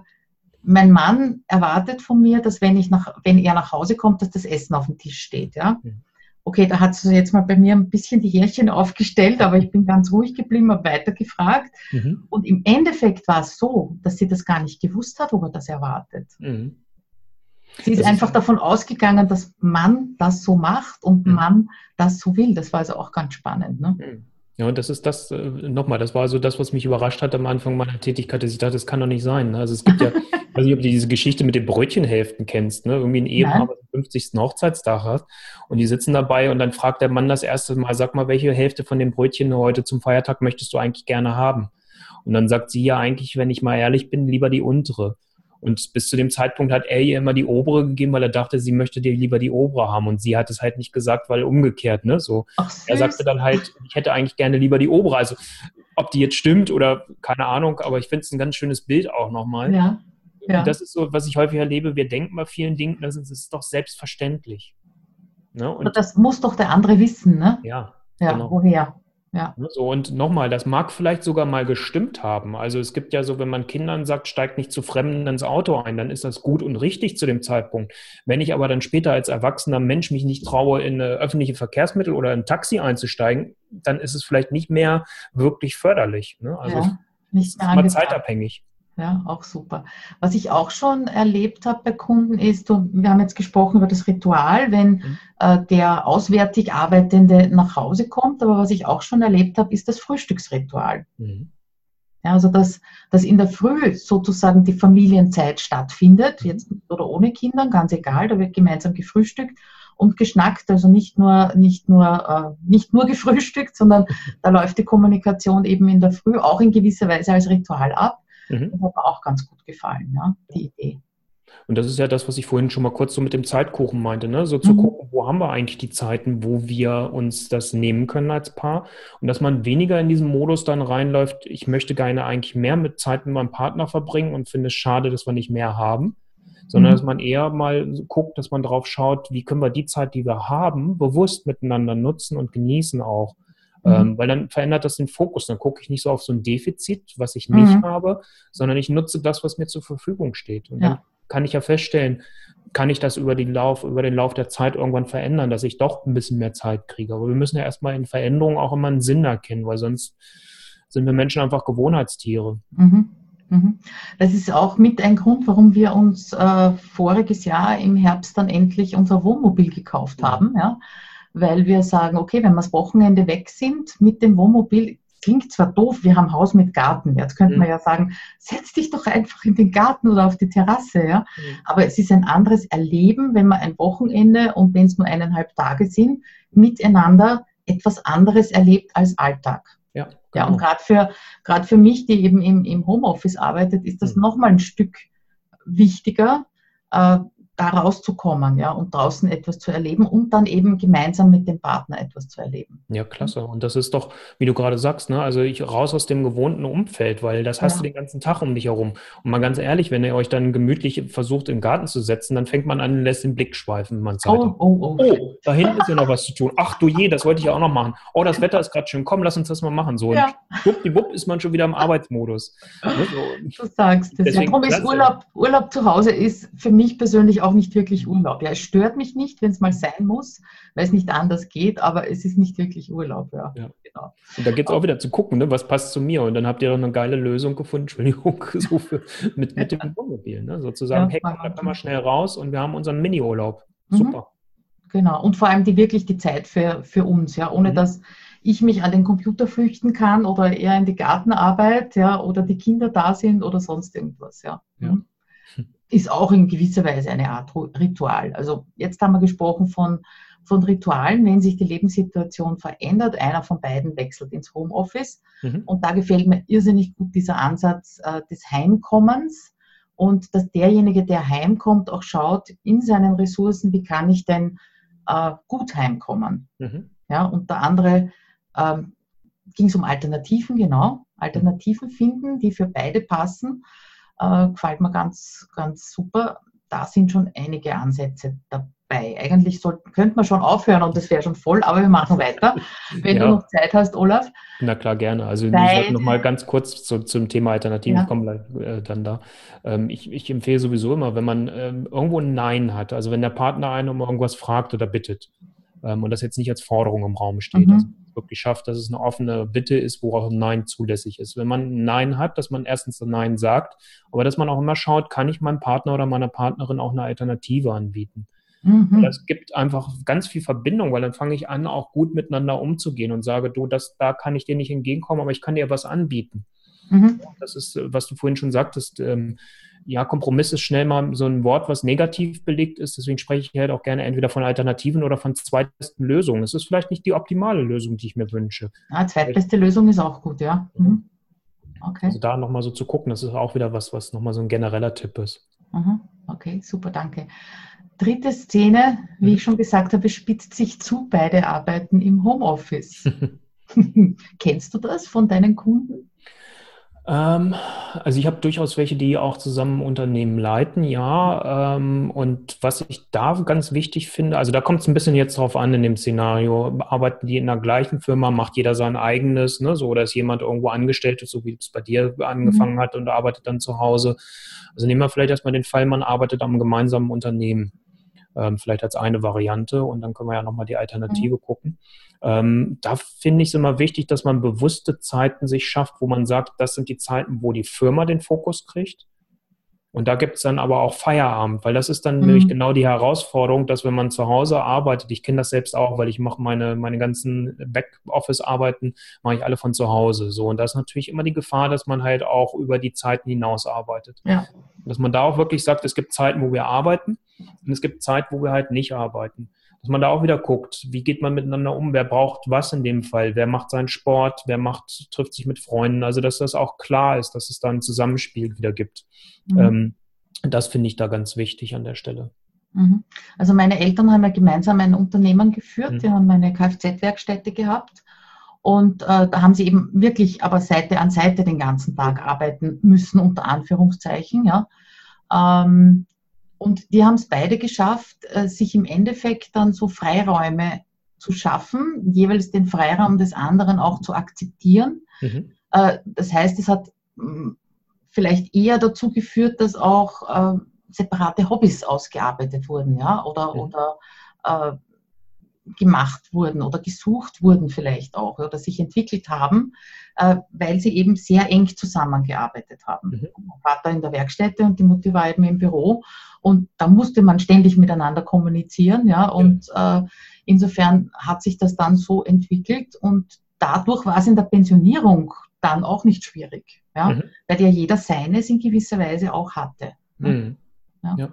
mein Mann erwartet von mir, dass wenn, ich nach, wenn er nach Hause kommt, dass das Essen auf dem Tisch steht. Ja? Mhm. Okay, da hat sie jetzt mal bei mir ein bisschen die Härchen aufgestellt, aber ich bin ganz ruhig geblieben, habe weitergefragt. Mhm. Und im Endeffekt war es so, dass sie das gar nicht gewusst hat, ob er das erwartet. Mhm. Sie ist das einfach ist davon ausgegangen, dass man das so macht und mhm. man das so will. Das war also auch ganz spannend. Ne? Mhm. Ja, und das ist das, äh, nochmal, das war so das, was mich überrascht hat am Anfang meiner Tätigkeit, dass ich dachte, das kann doch nicht sein. Ne? Also es gibt ja, ich weiß nicht, ob du diese Geschichte mit den Brötchenhälften kennst, ne? Irgendwie ein Ehepaar, was den 50. Hochzeitstag hat und die sitzen dabei und dann fragt der Mann das erste Mal, sag mal, welche Hälfte von dem Brötchen heute zum Feiertag möchtest du eigentlich gerne haben? Und dann sagt sie ja eigentlich, wenn ich mal ehrlich bin, lieber die untere. Und bis zu dem Zeitpunkt hat er ihr immer die obere gegeben, weil er dachte, sie möchte dir lieber die obere haben. Und sie hat es halt nicht gesagt, weil umgekehrt, ne? So. Ach, er sagte dann halt, ich hätte eigentlich gerne lieber die obere. Also ob die jetzt stimmt oder keine Ahnung, aber ich finde es ein ganz schönes Bild auch nochmal. Ja. ja. Und das ist so, was ich häufig erlebe, wir denken bei vielen Dingen, das ist, das ist doch selbstverständlich. Ne? Und das muss doch der andere wissen, ne? Ja. Ja, genau. woher? Ja. Ne, so, und nochmal, das mag vielleicht sogar mal gestimmt haben. Also es gibt ja so, wenn man Kindern sagt, steigt nicht zu Fremden ins Auto ein, dann ist das gut und richtig zu dem Zeitpunkt. Wenn ich aber dann später als erwachsener Mensch mich nicht traue, in öffentliche Verkehrsmittel oder ein Taxi einzusteigen, dann ist es vielleicht nicht mehr wirklich förderlich. Ne? Also ja, nicht mehr ist mal zeitabhängig. Ja, auch super. Was ich auch schon erlebt habe bei Kunden ist, und wir haben jetzt gesprochen über das Ritual, wenn mhm. äh, der auswärtig Arbeitende nach Hause kommt, aber was ich auch schon erlebt habe, ist das Frühstücksritual. Mhm. Ja, also dass, dass in der Früh sozusagen die Familienzeit stattfindet, mhm. jetzt oder ohne Kindern, ganz egal, da wird gemeinsam gefrühstückt und geschnackt, also nicht nur, nicht nur, äh, nicht nur gefrühstückt, sondern da läuft die Kommunikation eben in der Früh auch in gewisser Weise als Ritual ab. Mhm. Das hat mir auch ganz gut gefallen, ja, die Idee. Und das ist ja das, was ich vorhin schon mal kurz so mit dem Zeitkuchen meinte, ne? So zu mhm. gucken, wo haben wir eigentlich die Zeiten, wo wir uns das nehmen können als Paar. Und dass man weniger in diesen Modus dann reinläuft, ich möchte gerne eigentlich mehr mit Zeit mit meinem Partner verbringen und finde es schade, dass wir nicht mehr haben. Sondern mhm. dass man eher mal guckt, dass man drauf schaut, wie können wir die Zeit, die wir haben, bewusst miteinander nutzen und genießen auch. Mhm. Ähm, weil dann verändert das den Fokus. Dann gucke ich nicht so auf so ein Defizit, was ich nicht mhm. habe, sondern ich nutze das, was mir zur Verfügung steht. Und ja. dann kann ich ja feststellen, kann ich das über den Lauf, über den Lauf der Zeit irgendwann verändern, dass ich doch ein bisschen mehr Zeit kriege. Aber wir müssen ja erstmal in Veränderungen auch immer einen Sinn erkennen, weil sonst sind wir Menschen einfach Gewohnheitstiere. Mhm. mhm. Das ist auch mit ein Grund, warum wir uns äh, voriges Jahr im Herbst dann endlich unser Wohnmobil gekauft haben. Ja weil wir sagen, okay, wenn wir das Wochenende weg sind mit dem Wohnmobil, klingt zwar doof, wir haben Haus mit Garten. Jetzt könnte mhm. man ja sagen, setz dich doch einfach in den Garten oder auf die Terrasse. Ja? Mhm. Aber es ist ein anderes Erleben, wenn man ein Wochenende und wenn es nur eineinhalb Tage sind, miteinander etwas anderes erlebt als Alltag. Ja, genau. ja und gerade für, gerade für mich, die eben im, im Homeoffice arbeitet, ist das mhm. nochmal ein Stück wichtiger, äh, da rauszukommen, ja, und draußen etwas zu erleben und dann eben gemeinsam mit dem Partner etwas zu erleben. Ja, klasse. Und das ist doch, wie du gerade sagst, ne, also ich raus aus dem gewohnten Umfeld, weil das hast ja. du den ganzen Tag um dich herum. Und mal ganz ehrlich, wenn ihr euch dann gemütlich versucht, im Garten zu setzen, dann fängt man an und lässt den Blick schweifen, man Zeit. Oh, oh, oh. oh, da hinten ist ja noch was zu tun. Ach du je, das wollte ich ja auch noch machen. Oh, das Wetter ist gerade schön. Komm, lass uns das mal machen. So, ja. und ist man schon wieder im Arbeitsmodus. Ne, so. Du sagst es. Ja, darum ist Urlaub, Urlaub zu Hause ist für mich persönlich auch nicht wirklich Urlaub. Ja, es stört mich nicht, wenn es mal sein muss, weil es nicht anders geht, aber es ist nicht wirklich Urlaub. Ja, ja. Genau. Und da geht es auch wieder zu gucken, ne, was passt zu mir. Und dann habt ihr doch eine geile Lösung gefunden, Entschuldigung, so für, mit, mit dem Wohnmobil. Ne? Sozusagen, ja, hey, da mal schnell raus und wir haben unseren Mini-Urlaub. Mhm. Super. Genau. Und vor allem die wirklich die Zeit für, für uns, ja, ohne mhm. dass ich mich an den Computer flüchten kann oder eher in die Gartenarbeit, ja, oder die Kinder da sind oder sonst irgendwas, ja. ja. Ist auch in gewisser Weise eine Art Ritual. Also jetzt haben wir gesprochen von, von Ritualen, wenn sich die Lebenssituation verändert, einer von beiden wechselt ins Homeoffice. Mhm. Und da gefällt mir irrsinnig gut dieser Ansatz äh, des Heimkommens und dass derjenige, der heimkommt, auch schaut in seinen Ressourcen, wie kann ich denn äh, gut heimkommen. Mhm. Ja, und der andere ähm, ging es um Alternativen, genau, Alternativen finden, die für beide passen äh, gefällt mir ganz, ganz super. Da sind schon einige Ansätze dabei. Eigentlich sollten, könnte man schon aufhören und das wäre schon voll, aber wir machen weiter. Wenn ja. du noch Zeit hast, Olaf. Na klar, gerne. Also Weil, noch mal ganz kurz zu, zum Thema Alternativen, ja. ich komme äh, dann da. Ähm, ich, ich, empfehle sowieso immer, wenn man ähm, irgendwo ein Nein hat, also wenn der Partner einen um irgendwas fragt oder bittet ähm, und das jetzt nicht als Forderung im Raum steht, mhm. also wirklich schafft, dass es eine offene Bitte ist, wo auch ein Nein zulässig ist. Wenn man ein Nein hat, dass man erstens ein Nein sagt, aber dass man auch immer schaut, kann ich meinem Partner oder meiner Partnerin auch eine Alternative anbieten. Mhm. Das gibt einfach ganz viel Verbindung, weil dann fange ich an, auch gut miteinander umzugehen und sage, du, das, da kann ich dir nicht entgegenkommen, aber ich kann dir was anbieten. Mhm. Das ist, was du vorhin schon sagtest, ähm, ja, Kompromiss ist schnell mal so ein Wort, was negativ belegt ist. Deswegen spreche ich halt auch gerne entweder von Alternativen oder von zweitbesten Lösungen. Es ist vielleicht nicht die optimale Lösung, die ich mir wünsche. Ja, zweitbeste Lösung ist auch gut, ja. Mhm. Okay. Also da nochmal so zu gucken, das ist auch wieder was, was nochmal so ein genereller Tipp ist. Mhm. Okay, super, danke. Dritte Szene, wie ich schon gesagt habe, spitzt sich zu, beide arbeiten im Homeoffice. Kennst du das von deinen Kunden? Ähm, also ich habe durchaus welche, die auch zusammen Unternehmen leiten, ja. Ähm, und was ich da ganz wichtig finde, also da kommt es ein bisschen jetzt drauf an in dem Szenario. Arbeiten die in der gleichen Firma, macht jeder sein eigenes, ne? So, dass jemand irgendwo angestellt ist, so wie es bei dir angefangen mhm. hat und arbeitet dann zu Hause. Also nehmen wir vielleicht erstmal den Fall, man arbeitet am gemeinsamen Unternehmen. Ähm, vielleicht als eine Variante und dann können wir ja nochmal die Alternative mhm. gucken. Ähm, da finde ich es immer wichtig, dass man bewusste Zeiten sich schafft, wo man sagt, das sind die Zeiten, wo die Firma den Fokus kriegt. Und da gibt es dann aber auch Feierabend, weil das ist dann mhm. nämlich genau die Herausforderung, dass wenn man zu Hause arbeitet, ich kenne das selbst auch, weil ich mache meine, meine ganzen Backoffice-Arbeiten, mache ich alle von zu Hause. So, und da ist natürlich immer die Gefahr, dass man halt auch über die Zeiten hinaus arbeitet. Ja. Dass man da auch wirklich sagt, es gibt Zeiten, wo wir arbeiten und es gibt Zeiten, wo wir halt nicht arbeiten dass man da auch wieder guckt, wie geht man miteinander um, wer braucht was in dem Fall, wer macht seinen Sport, wer macht, trifft sich mit Freunden, also dass das auch klar ist, dass es da ein Zusammenspiel wieder gibt. Mhm. Ähm, das finde ich da ganz wichtig an der Stelle. Mhm. Also meine Eltern haben ja gemeinsam ein Unternehmen geführt, mhm. die haben eine Kfz-Werkstätte gehabt. Und äh, da haben sie eben wirklich aber Seite an Seite den ganzen Tag arbeiten müssen, unter Anführungszeichen. Ja. Ähm, und die haben es beide geschafft, äh, sich im Endeffekt dann so Freiräume zu schaffen, jeweils den Freiraum des anderen auch zu akzeptieren. Mhm. Äh, das heißt, es hat hm, vielleicht eher dazu geführt, dass auch äh, separate Hobbys ausgearbeitet wurden, ja, oder, mhm. oder gemacht wurden oder gesucht wurden vielleicht auch oder sich entwickelt haben, äh, weil sie eben sehr eng zusammengearbeitet haben. Mhm. Mein Vater in der Werkstätte und die Mutter war eben im Büro und da musste man ständig miteinander kommunizieren, ja, und äh, insofern hat sich das dann so entwickelt und dadurch war es in der Pensionierung dann auch nicht schwierig, ja, mhm. weil ja jeder seines in gewisser Weise auch hatte. Ne? Mhm. Ja. ja.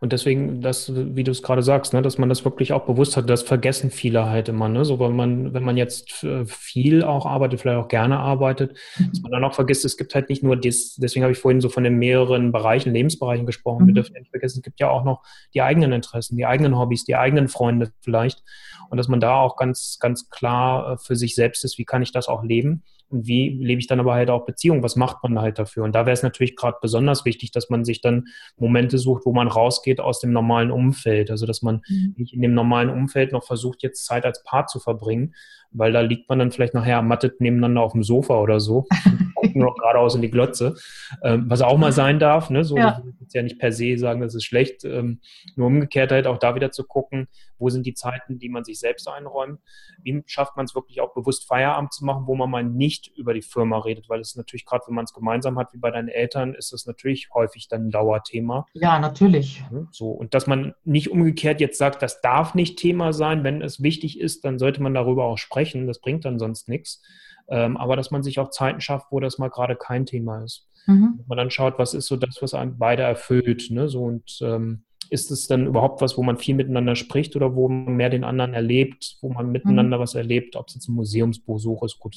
Und deswegen, das, wie du es gerade sagst, ne, dass man das wirklich auch bewusst hat, das vergessen viele halt immer. Ne? So, wenn man, wenn man jetzt äh, viel auch arbeitet, vielleicht auch gerne arbeitet, mhm. dass man dann auch vergisst, es gibt halt nicht nur das, deswegen habe ich vorhin so von den mehreren Bereichen, Lebensbereichen gesprochen. Mhm. Wir dürfen nicht vergessen, es gibt ja auch noch die eigenen Interessen, die eigenen Hobbys, die eigenen Freunde vielleicht. Und dass man da auch ganz, ganz klar äh, für sich selbst ist, wie kann ich das auch leben? Und wie lebe ich dann aber halt auch Beziehungen? Was macht man halt dafür? Und da wäre es natürlich gerade besonders wichtig, dass man sich dann Momente sucht, wo man rausgeht aus dem normalen Umfeld. Also dass man mhm. nicht in dem normalen Umfeld noch versucht, jetzt Zeit als Paar zu verbringen, weil da liegt man dann vielleicht nachher ermattet nebeneinander auf dem Sofa oder so, nur noch geradeaus in die Glotze, ähm, was auch mal sein darf. Ne? So, ja. Ich ja nicht per se sagen, das ist schlecht. Ähm, nur umgekehrt halt auch da wieder zu gucken, wo sind die Zeiten, die man sich selbst einräumt. Wie schafft man es wirklich auch bewusst Feierabend zu machen, wo man mal nicht über die Firma redet, weil es natürlich gerade, wenn man es gemeinsam hat, wie bei deinen Eltern, ist das natürlich häufig dann ein Dauerthema. Ja, natürlich. So, und dass man nicht umgekehrt jetzt sagt, das darf nicht Thema sein, wenn es wichtig ist, dann sollte man darüber auch sprechen sprechen, das bringt dann sonst nichts. Ähm, aber dass man sich auch Zeiten schafft, wo das mal gerade kein Thema ist. Mhm. Man dann schaut, was ist so das, was einen beide erfüllt. Ne? So, und ähm, ist es dann überhaupt was, wo man viel miteinander spricht oder wo man mehr den anderen erlebt, wo man miteinander mhm. was erlebt, ob es jetzt ein Museumsbesuch ist, gut,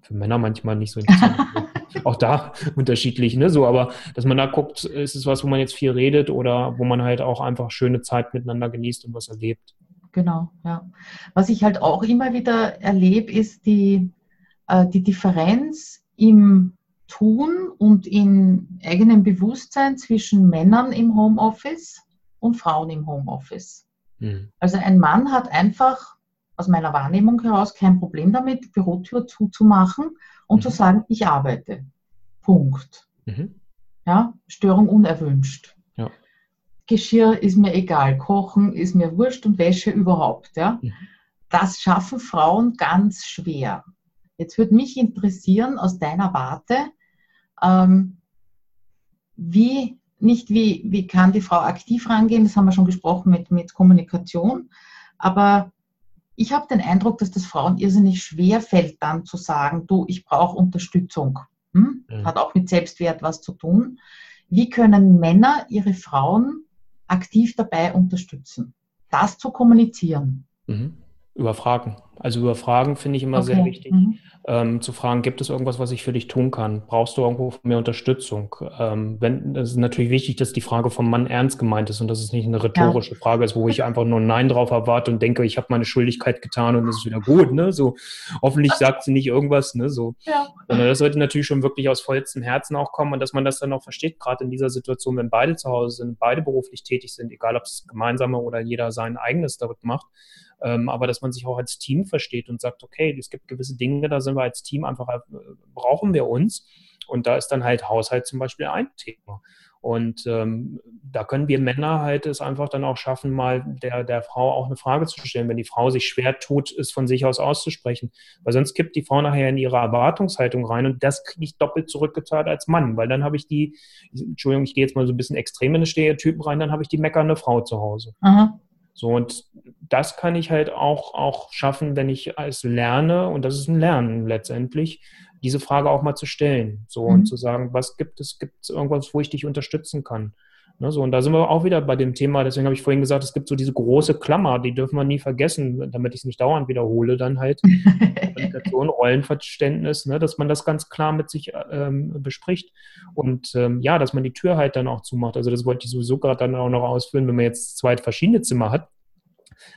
für Männer manchmal nicht so interessant. auch da unterschiedlich, ne? So, aber dass man da guckt, ist es was, wo man jetzt viel redet oder wo man halt auch einfach schöne Zeit miteinander genießt und was erlebt. Genau, ja. Was ich halt auch immer wieder erlebe, ist die, äh, die Differenz im Tun und in eigenem Bewusstsein zwischen Männern im Homeoffice und Frauen im Homeoffice. Mhm. Also ein Mann hat einfach aus meiner Wahrnehmung heraus kein Problem damit, Bürotür zuzumachen und mhm. zu sagen, ich arbeite. Punkt. Mhm. Ja, Störung unerwünscht. Geschirr ist mir egal, Kochen ist mir wurscht und Wäsche überhaupt. Ja? Das schaffen Frauen ganz schwer. Jetzt würde mich interessieren aus deiner Warte, ähm, wie, nicht wie, wie kann die Frau aktiv rangehen, das haben wir schon gesprochen mit, mit Kommunikation, aber ich habe den Eindruck, dass das Frauen irrsinnig schwer fällt, dann zu sagen, du, ich brauche Unterstützung. Hm? Mhm. Hat auch mit Selbstwert was zu tun. Wie können Männer ihre Frauen aktiv dabei unterstützen, das zu kommunizieren. Mhm. Über Fragen. Also über Fragen finde ich immer okay. sehr wichtig. Mhm. Ähm, zu fragen, gibt es irgendwas, was ich für dich tun kann? Brauchst du irgendwo mehr Unterstützung? Ähm, wenn, es ist natürlich wichtig, dass die Frage vom Mann ernst gemeint ist und dass es nicht eine rhetorische ja. Frage ist, wo ich einfach nur Nein drauf erwarte und denke, ich habe meine Schuldigkeit getan und es ist wieder gut. Ne? So, hoffentlich sagt sie nicht irgendwas. Ne? So. Ja. Sondern das sollte natürlich schon wirklich aus vollstem Herzen auch kommen und dass man das dann auch versteht, gerade in dieser Situation, wenn beide zu Hause sind, beide beruflich tätig sind, egal ob es gemeinsame oder jeder sein eigenes damit macht, ähm, aber dass man sich auch als Team versteht und sagt, okay, es gibt gewisse Dinge, da sind wir als Team einfach, äh, brauchen wir uns. Und da ist dann halt Haushalt zum Beispiel ein Thema. Und ähm, da können wir Männer halt es einfach dann auch schaffen, mal der, der Frau auch eine Frage zu stellen, wenn die Frau sich schwer tut, es von sich aus auszusprechen. Weil sonst kippt die Frau nachher in ihre Erwartungshaltung rein und das kriege ich doppelt zurückgezahlt als Mann, weil dann habe ich die, Entschuldigung, ich gehe jetzt mal so ein bisschen extrem in die Stereotypen rein, dann habe ich die meckernde Frau zu Hause. Aha. So, und das kann ich halt auch, auch schaffen, wenn ich es lerne, und das ist ein Lernen letztendlich, diese Frage auch mal zu stellen. So, mhm. und zu sagen, was gibt es, gibt es irgendwas, wo ich dich unterstützen kann? Ne, so, und da sind wir auch wieder bei dem Thema, deswegen habe ich vorhin gesagt, es gibt so diese große Klammer, die dürfen wir nie vergessen, damit ich es nicht dauernd wiederhole, dann halt Kommunikation, Rollenverständnis, ne, dass man das ganz klar mit sich ähm, bespricht und ähm, ja, dass man die Tür halt dann auch zumacht. Also das wollte ich sowieso gerade dann auch noch ausführen, wenn man jetzt zwei verschiedene Zimmer hat,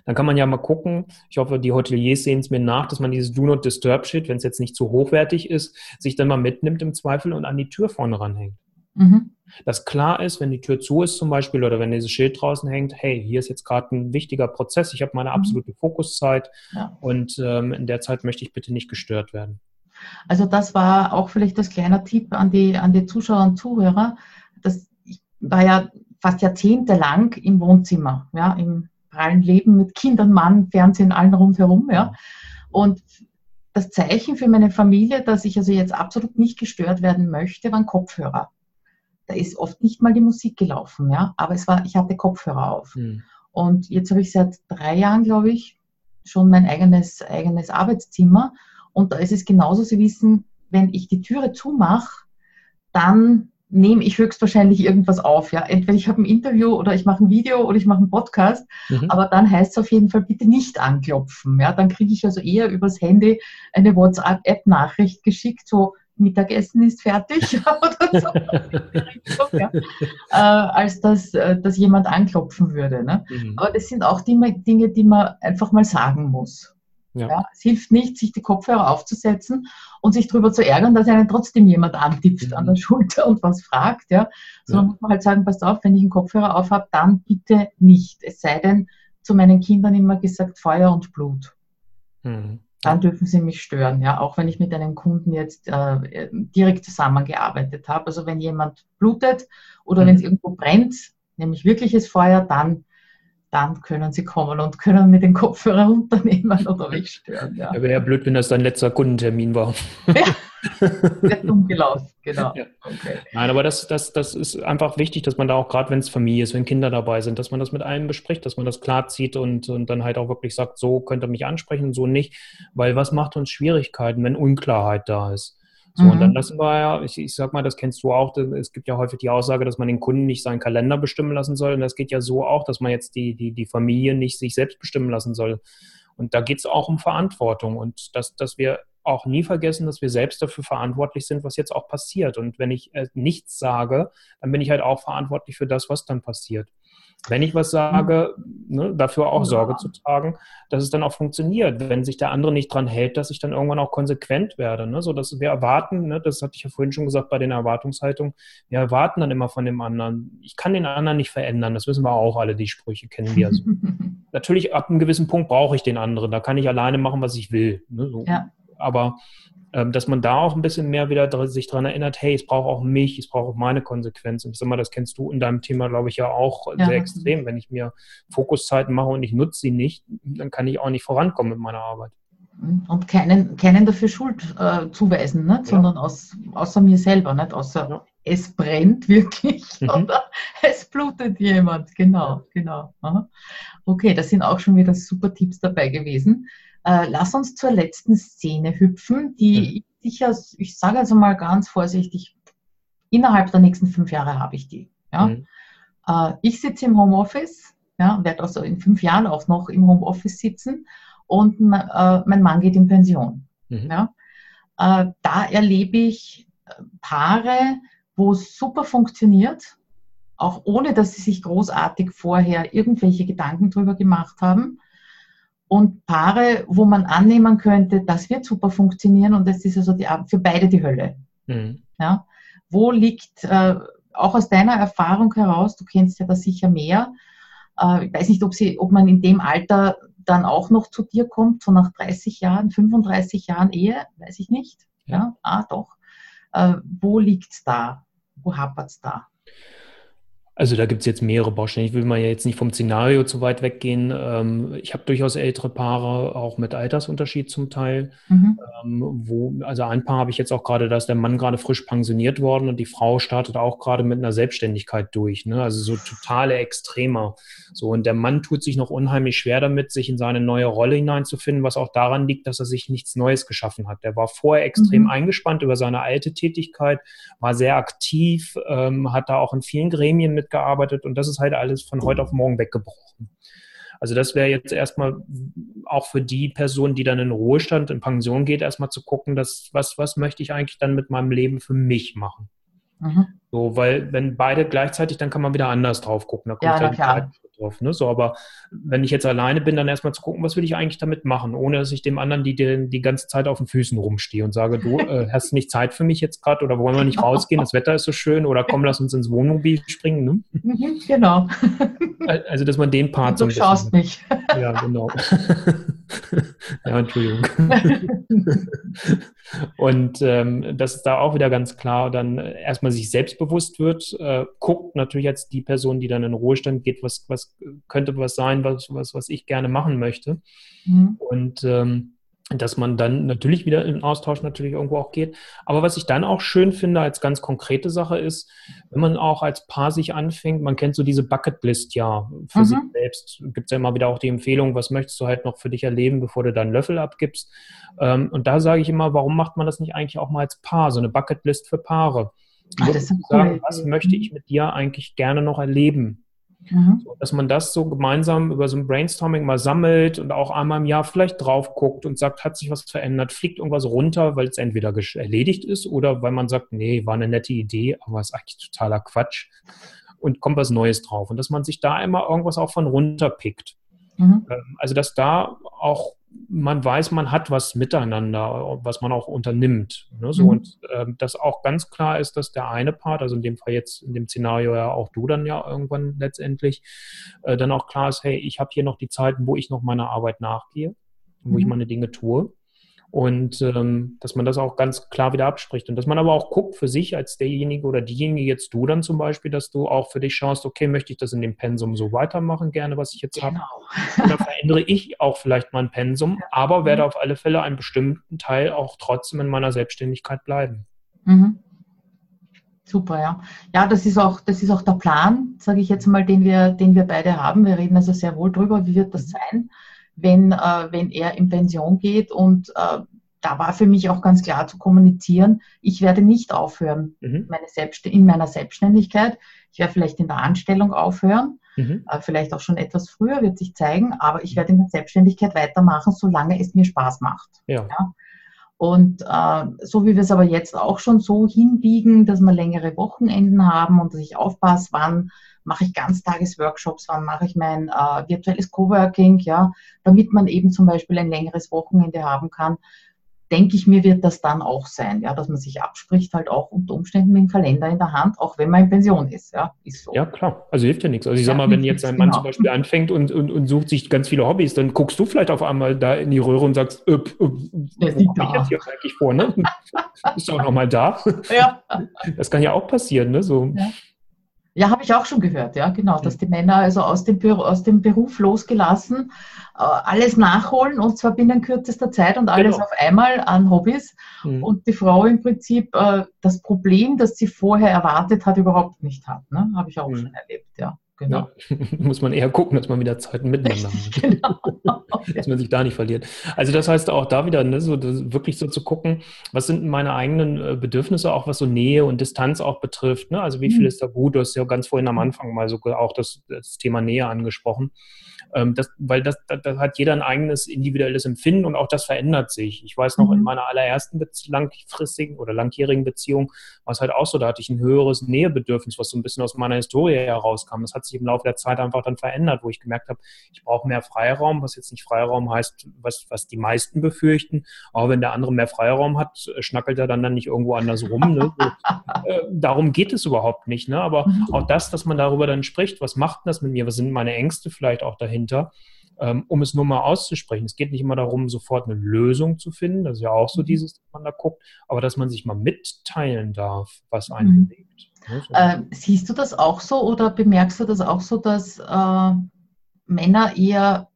dann kann man ja mal gucken, ich hoffe, die Hoteliers sehen es mir nach, dass man dieses Do Not Disturb Shit, wenn es jetzt nicht zu hochwertig ist, sich dann mal mitnimmt im Zweifel und an die Tür vorne ranhängt. Mhm. Dass klar ist, wenn die Tür zu ist zum Beispiel oder wenn dieses Schild draußen hängt, hey, hier ist jetzt gerade ein wichtiger Prozess, ich habe meine mhm. absolute Fokuszeit ja. und ähm, in der Zeit möchte ich bitte nicht gestört werden. Also das war auch vielleicht das kleine Tipp an die, an die Zuschauer und Zuhörer. Das, ich war ja fast jahrzehntelang im Wohnzimmer, ja, im prallen Leben mit Kindern, Mann, Fernsehen, allen rundherum, ja. Und das Zeichen für meine Familie, dass ich also jetzt absolut nicht gestört werden möchte, waren Kopfhörer da ist oft nicht mal die Musik gelaufen, ja, aber es war, ich hatte Kopfhörer auf. Mhm. Und jetzt habe ich seit drei Jahren, glaube ich, schon mein eigenes, eigenes Arbeitszimmer. Und da ist es genauso, Sie wissen, wenn ich die Türe zumache, dann nehme ich höchstwahrscheinlich irgendwas auf. Ja? Entweder ich habe ein Interview oder ich mache ein Video oder ich mache einen Podcast, mhm. aber dann heißt es auf jeden Fall bitte nicht anklopfen. Ja? Dann kriege ich also eher übers Handy eine WhatsApp-Nachricht geschickt, so Mittagessen ist fertig oder so, ja. äh, als dass, äh, dass jemand anklopfen würde. Ne? Mhm. Aber das sind auch die Dinge, die man einfach mal sagen muss. Ja. ja. es hilft nicht, sich die Kopfhörer aufzusetzen und sich darüber zu ärgern, dass einen trotzdem jemand antippt mhm. an der Schulter und was fragt. Ja. Sondern ja. muss man halt sagen, passt auf, wenn ich einen Kopfhörer auf habe, dann bitte nicht. Es sei denn, zu meinen Kindern immer gesagt, Feuer und Blut. Mhm dann dürfen sie mich stören, ja, auch wenn ich mit einem Kunden jetzt äh, direkt zusammengearbeitet habe. Also wenn jemand blutet oder mhm. wenn es irgendwo brennt, nämlich wirkliches Feuer, dann, dann können sie kommen und können mir den Kopfhörer runternehmen oder mich stören. Ja. ja wäre ja blöd, wenn das dein letzter Kundentermin war. Ja. Sehr dumm gelaufen, genau. Ja. Okay. Nein, aber das, das, das ist einfach wichtig, dass man da auch, gerade wenn es Familie ist, wenn Kinder dabei sind, dass man das mit einem bespricht, dass man das klar zieht und, und dann halt auch wirklich sagt, so könnt ihr mich ansprechen, so nicht. Weil was macht uns Schwierigkeiten, wenn Unklarheit da ist? So, mhm. und dann mhm. lassen wir ja, ich, ich sag mal, das kennst du auch, es gibt ja häufig die Aussage, dass man den Kunden nicht seinen Kalender bestimmen lassen soll. Und das geht ja so auch, dass man jetzt die, die, die Familie nicht sich selbst bestimmen lassen soll. Und da geht es auch um Verantwortung und dass, dass wir auch nie vergessen, dass wir selbst dafür verantwortlich sind, was jetzt auch passiert. Und wenn ich äh, nichts sage, dann bin ich halt auch verantwortlich für das, was dann passiert. Wenn ich was sage, ne, dafür auch Sorge zu tragen, dass es dann auch funktioniert. Wenn sich der andere nicht dran hält, dass ich dann irgendwann auch konsequent werde. Ne? So dass wir erwarten, ne, das hatte ich ja vorhin schon gesagt bei den Erwartungshaltungen, wir erwarten dann immer von dem anderen. Ich kann den anderen nicht verändern, das wissen wir auch alle, die Sprüche kennen wir. Also. Natürlich, ab einem gewissen Punkt brauche ich den anderen. Da kann ich alleine machen, was ich will. Ne? So. Ja aber ähm, dass man da auch ein bisschen mehr wieder sich daran erinnert, hey, es braucht auch mich, es braucht auch meine Konsequenzen. Ich sag mal, das kennst du in deinem Thema, glaube ich, ja auch ja. sehr extrem. Wenn ich mir Fokuszeiten mache und ich nutze sie nicht, dann kann ich auch nicht vorankommen mit meiner Arbeit. Und keinen, keinen dafür Schuld äh, zuweisen, nicht? Ja. sondern aus, außer mir selber, nicht? außer ja. es brennt wirklich mhm. oder es blutet jemand. Genau, genau. Aha. Okay, das sind auch schon wieder super Tipps dabei gewesen. Äh, lass uns zur letzten Szene hüpfen, die mhm. ich sicher, ich sage also mal ganz vorsichtig, innerhalb der nächsten fünf Jahre habe ich die. Ja? Mhm. Äh, ich sitze im Homeoffice, ja, werde also in fünf Jahren auch noch im Homeoffice sitzen und äh, mein Mann geht in Pension. Mhm. Ja? Äh, da erlebe ich äh, Paare, wo es super funktioniert, auch ohne dass sie sich großartig vorher irgendwelche Gedanken drüber gemacht haben. Und Paare, wo man annehmen könnte, das wird super funktionieren und das ist also die, für beide die Hölle. Mhm. Ja? Wo liegt, äh, auch aus deiner Erfahrung heraus, du kennst ja da sicher mehr, äh, ich weiß nicht, ob, sie, ob man in dem Alter dann auch noch zu dir kommt, so nach 30 Jahren, 35 Jahren Ehe, weiß ich nicht. Ja, ja? ah doch. Äh, wo liegt es da? Wo hapert es da? Also da gibt es jetzt mehrere Baustellen. Ich will mal jetzt nicht vom Szenario zu weit weggehen. Ähm, ich habe durchaus ältere Paare, auch mit Altersunterschied zum Teil. Mhm. Ähm, wo, also ein Paar habe ich jetzt auch gerade, da ist der Mann gerade frisch pensioniert worden und die Frau startet auch gerade mit einer Selbstständigkeit durch. Ne? Also so totale Extremer. So, und der Mann tut sich noch unheimlich schwer damit, sich in seine neue Rolle hineinzufinden, was auch daran liegt, dass er sich nichts Neues geschaffen hat. Der war vorher extrem mhm. eingespannt über seine alte Tätigkeit, war sehr aktiv, ähm, hat da auch in vielen Gremien mit mitgearbeitet und das ist halt alles von heute auf morgen weggebrochen. Also das wäre jetzt erstmal auch für die Person, die dann in Ruhestand, in Pension geht, erstmal zu gucken, dass, was, was möchte ich eigentlich dann mit meinem Leben für mich machen. Mhm. So, weil wenn beide gleichzeitig, dann kann man wieder anders drauf gucken. Da kommt ja, ja drauf. Ne? So, aber wenn ich jetzt alleine bin, dann erstmal zu gucken, was will ich eigentlich damit machen, ohne dass ich dem anderen die, die, die ganze Zeit auf den Füßen rumstehe und sage, du äh, hast nicht Zeit für mich jetzt gerade oder wollen wir nicht rausgehen, das Wetter ist so schön oder komm, lass uns ins Wohnmobil springen. Ne? Mhm, genau. Also, dass man den Part du so bisschen, schaust nicht. Ja, genau. ja, Entschuldigung. und ähm, das ist da auch wieder ganz klar, dann erstmal sich selbstbewusst wird, äh, guckt natürlich jetzt die Person, die dann in Ruhestand geht, was, was könnte was sein, was, was, was ich gerne machen möchte. Mhm. Und ähm, dass man dann natürlich wieder in Austausch natürlich irgendwo auch geht. Aber was ich dann auch schön finde als ganz konkrete Sache ist, wenn man auch als Paar sich anfängt, man kennt so diese Bucketlist ja für mhm. sich selbst, gibt es ja immer wieder auch die Empfehlung, was möchtest du halt noch für dich erleben, bevor du deinen Löffel abgibst. Ähm, und da sage ich immer, warum macht man das nicht eigentlich auch mal als Paar, so eine Bucketlist für Paare? Ach, das ist cool. sagen, was möchte ich mit dir eigentlich gerne noch erleben? Mhm. So, dass man das so gemeinsam über so ein Brainstorming mal sammelt und auch einmal im Jahr vielleicht drauf guckt und sagt, hat sich was verändert, fliegt irgendwas runter, weil es entweder erledigt ist oder weil man sagt, nee, war eine nette Idee, aber ist eigentlich totaler Quatsch und kommt was Neues drauf. Und dass man sich da einmal irgendwas auch von runterpickt. Mhm. Ähm, also dass da auch man weiß, man hat was miteinander, was man auch unternimmt. Ne? So, mhm. Und äh, dass auch ganz klar ist, dass der eine Part, also in dem Fall jetzt, in dem Szenario ja auch du dann ja irgendwann letztendlich, äh, dann auch klar ist, hey, ich habe hier noch die Zeiten, wo ich noch meiner Arbeit nachgehe, wo mhm. ich meine Dinge tue. Und ähm, dass man das auch ganz klar wieder abspricht. Und dass man aber auch guckt für sich als derjenige oder diejenige, jetzt du dann zum Beispiel, dass du auch für dich schaust, okay, möchte ich das in dem Pensum so weitermachen, gerne, was ich jetzt genau. habe. Oder verändere ich auch vielleicht mein Pensum, aber werde mhm. auf alle Fälle einen bestimmten Teil auch trotzdem in meiner Selbstständigkeit bleiben. Mhm. Super, ja. Ja, das ist auch, das ist auch der Plan, sage ich jetzt mal, den wir, den wir beide haben. Wir reden also sehr wohl drüber, wie wird das mhm. sein wenn, äh, wenn er in Pension geht. Und äh, da war für mich auch ganz klar zu kommunizieren, ich werde nicht aufhören mhm. meine Selbst in meiner Selbstständigkeit. Ich werde vielleicht in der Anstellung aufhören, mhm. äh, vielleicht auch schon etwas früher, wird sich zeigen, aber ich werde in der Selbstständigkeit weitermachen, solange es mir Spaß macht. Ja. ja? Und äh, so wie wir es aber jetzt auch schon so hinbiegen, dass wir längere Wochenenden haben und dass ich aufpasse, wann mache ich Ganztagesworkshops, wann mache ich mein äh, virtuelles Coworking, ja, damit man eben zum Beispiel ein längeres Wochenende haben kann, denke ich mir, wird das dann auch sein, ja, dass man sich abspricht, halt auch unter Umständen mit dem Kalender in der Hand, auch wenn man in Pension ist, ja, ist so. Ja, klar, also hilft ja nichts. Also ich ja, sag mal, wenn jetzt ein Mann genau. zum Beispiel anfängt und, und, und sucht sich ganz viele Hobbys, dann guckst du vielleicht auf einmal da in die Röhre und sagst, äh, äh, wo bin ich jetzt hier eigentlich vor, ne? Bist du auch nochmal da? Ja. Das kann ja auch passieren, ne, so. Ja. Ja, habe ich auch schon gehört, ja, genau, dass die Männer also aus dem, Büro, aus dem Beruf losgelassen äh, alles nachholen und zwar binnen kürzester Zeit und alles genau. auf einmal an Hobbys mhm. und die Frau im Prinzip äh, das Problem, das sie vorher erwartet hat, überhaupt nicht hat. Ne? Habe ich auch mhm. schon erlebt, ja. Genau. Ja, muss man eher gucken, dass man wieder Zeiten miteinander hat. genau. dass man sich da nicht verliert. Also das heißt auch da wieder, ne, so wirklich so zu gucken, was sind meine eigenen äh, Bedürfnisse, auch was so Nähe und Distanz auch betrifft. Ne? Also wie viel mhm. ist da gut? Du hast ja ganz vorhin am Anfang mal so auch das, das Thema Nähe angesprochen. Ähm, das, weil das, das, das, hat jeder ein eigenes individuelles Empfinden und auch das verändert sich. Ich weiß noch, mhm. in meiner allerersten langfristigen oder langjährigen Beziehung war es halt auch so, da hatte ich ein höheres Nähebedürfnis, was so ein bisschen aus meiner Historie herauskam. Das hat sich im Laufe der Zeit einfach dann verändert, wo ich gemerkt habe, ich brauche mehr Freiraum, was jetzt nicht Freiraum heißt, was, was die meisten befürchten. Aber wenn der andere mehr Freiraum hat, schnackelt er dann, dann nicht irgendwo anders rum. Ne? So, äh, darum geht es überhaupt nicht. Ne? Aber mhm. auch das, dass man darüber dann spricht, was macht das mit mir, was sind meine Ängste vielleicht auch dahinter, ähm, um es nur mal auszusprechen. Es geht nicht immer darum, sofort eine Lösung zu finden, das ist ja auch so mhm. dieses, dass man da guckt, aber dass man sich mal mitteilen darf, was einen mhm. bewegt. Ne? So. Äh, siehst du das auch so oder bemerkst du das auch so, dass äh, Männer eher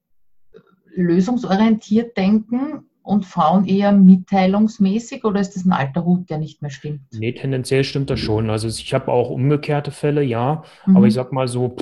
lösungsorientiert denken und Frauen eher mitteilungsmäßig oder ist das ein alter Hut, der nicht mehr stimmt? Nee, tendenziell stimmt das schon. Also ich habe auch umgekehrte Fälle, ja, mhm. aber ich sag mal so,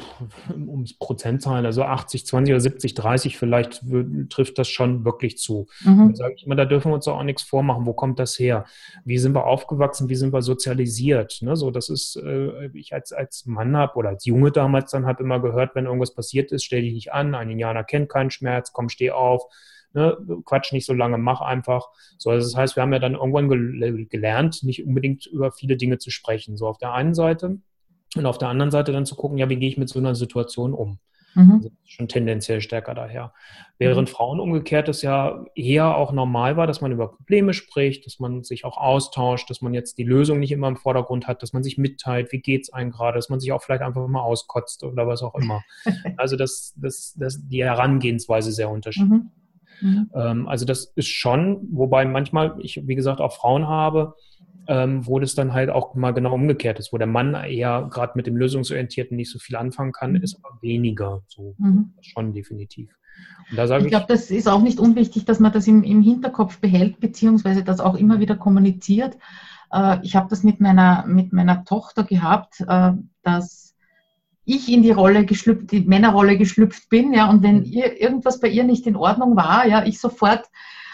um Prozentzahlen, also 80, 20 oder 70, 30 vielleicht trifft das schon wirklich zu. Mhm. Da sage ich immer, da dürfen wir uns auch nichts vormachen. Wo kommt das her? Wie sind wir aufgewachsen? Wie sind wir sozialisiert? Ne, so, das ist, äh, ich als, als Mann habe oder als Junge damals dann habe immer gehört, wenn irgendwas passiert ist, stell dich nicht an, ein Indianer kennt keinen Schmerz, komm, steh auf ne, quatsch nicht so lange, mach einfach. So, also das heißt, wir haben ja dann irgendwann gel gelernt, nicht unbedingt über viele Dinge zu sprechen. So auf der einen Seite und auf der anderen Seite dann zu gucken, ja, wie gehe ich mit so einer Situation um? Mhm. Also schon tendenziell stärker daher. Während mhm. Frauen umgekehrt es ja eher auch normal war, dass man über Probleme spricht, dass man sich auch austauscht, dass man jetzt die Lösung nicht immer im Vordergrund hat, dass man sich mitteilt, wie geht es einem gerade, dass man sich auch vielleicht einfach mal auskotzt oder was auch immer. also dass das, das, die Herangehensweise sehr unterschiedlich. Mhm. Mhm. Ähm, also das ist schon, wobei manchmal ich, wie gesagt, auch Frauen habe, ähm, wo das dann halt auch mal genau umgekehrt ist, wo der Mann eher gerade mit dem Lösungsorientierten nicht so viel anfangen kann, mhm. ist aber weniger so. Mhm. Schon definitiv. ich glaube, das ist auch nicht unwichtig, dass man das im, im Hinterkopf behält, beziehungsweise das auch immer wieder kommuniziert. Äh, ich habe das mit meiner, mit meiner Tochter gehabt, äh, dass ich in die Rolle geschlüpft, die Männerrolle geschlüpft bin, ja, und wenn mhm. ihr, irgendwas bei ihr nicht in Ordnung war, ja, ich sofort,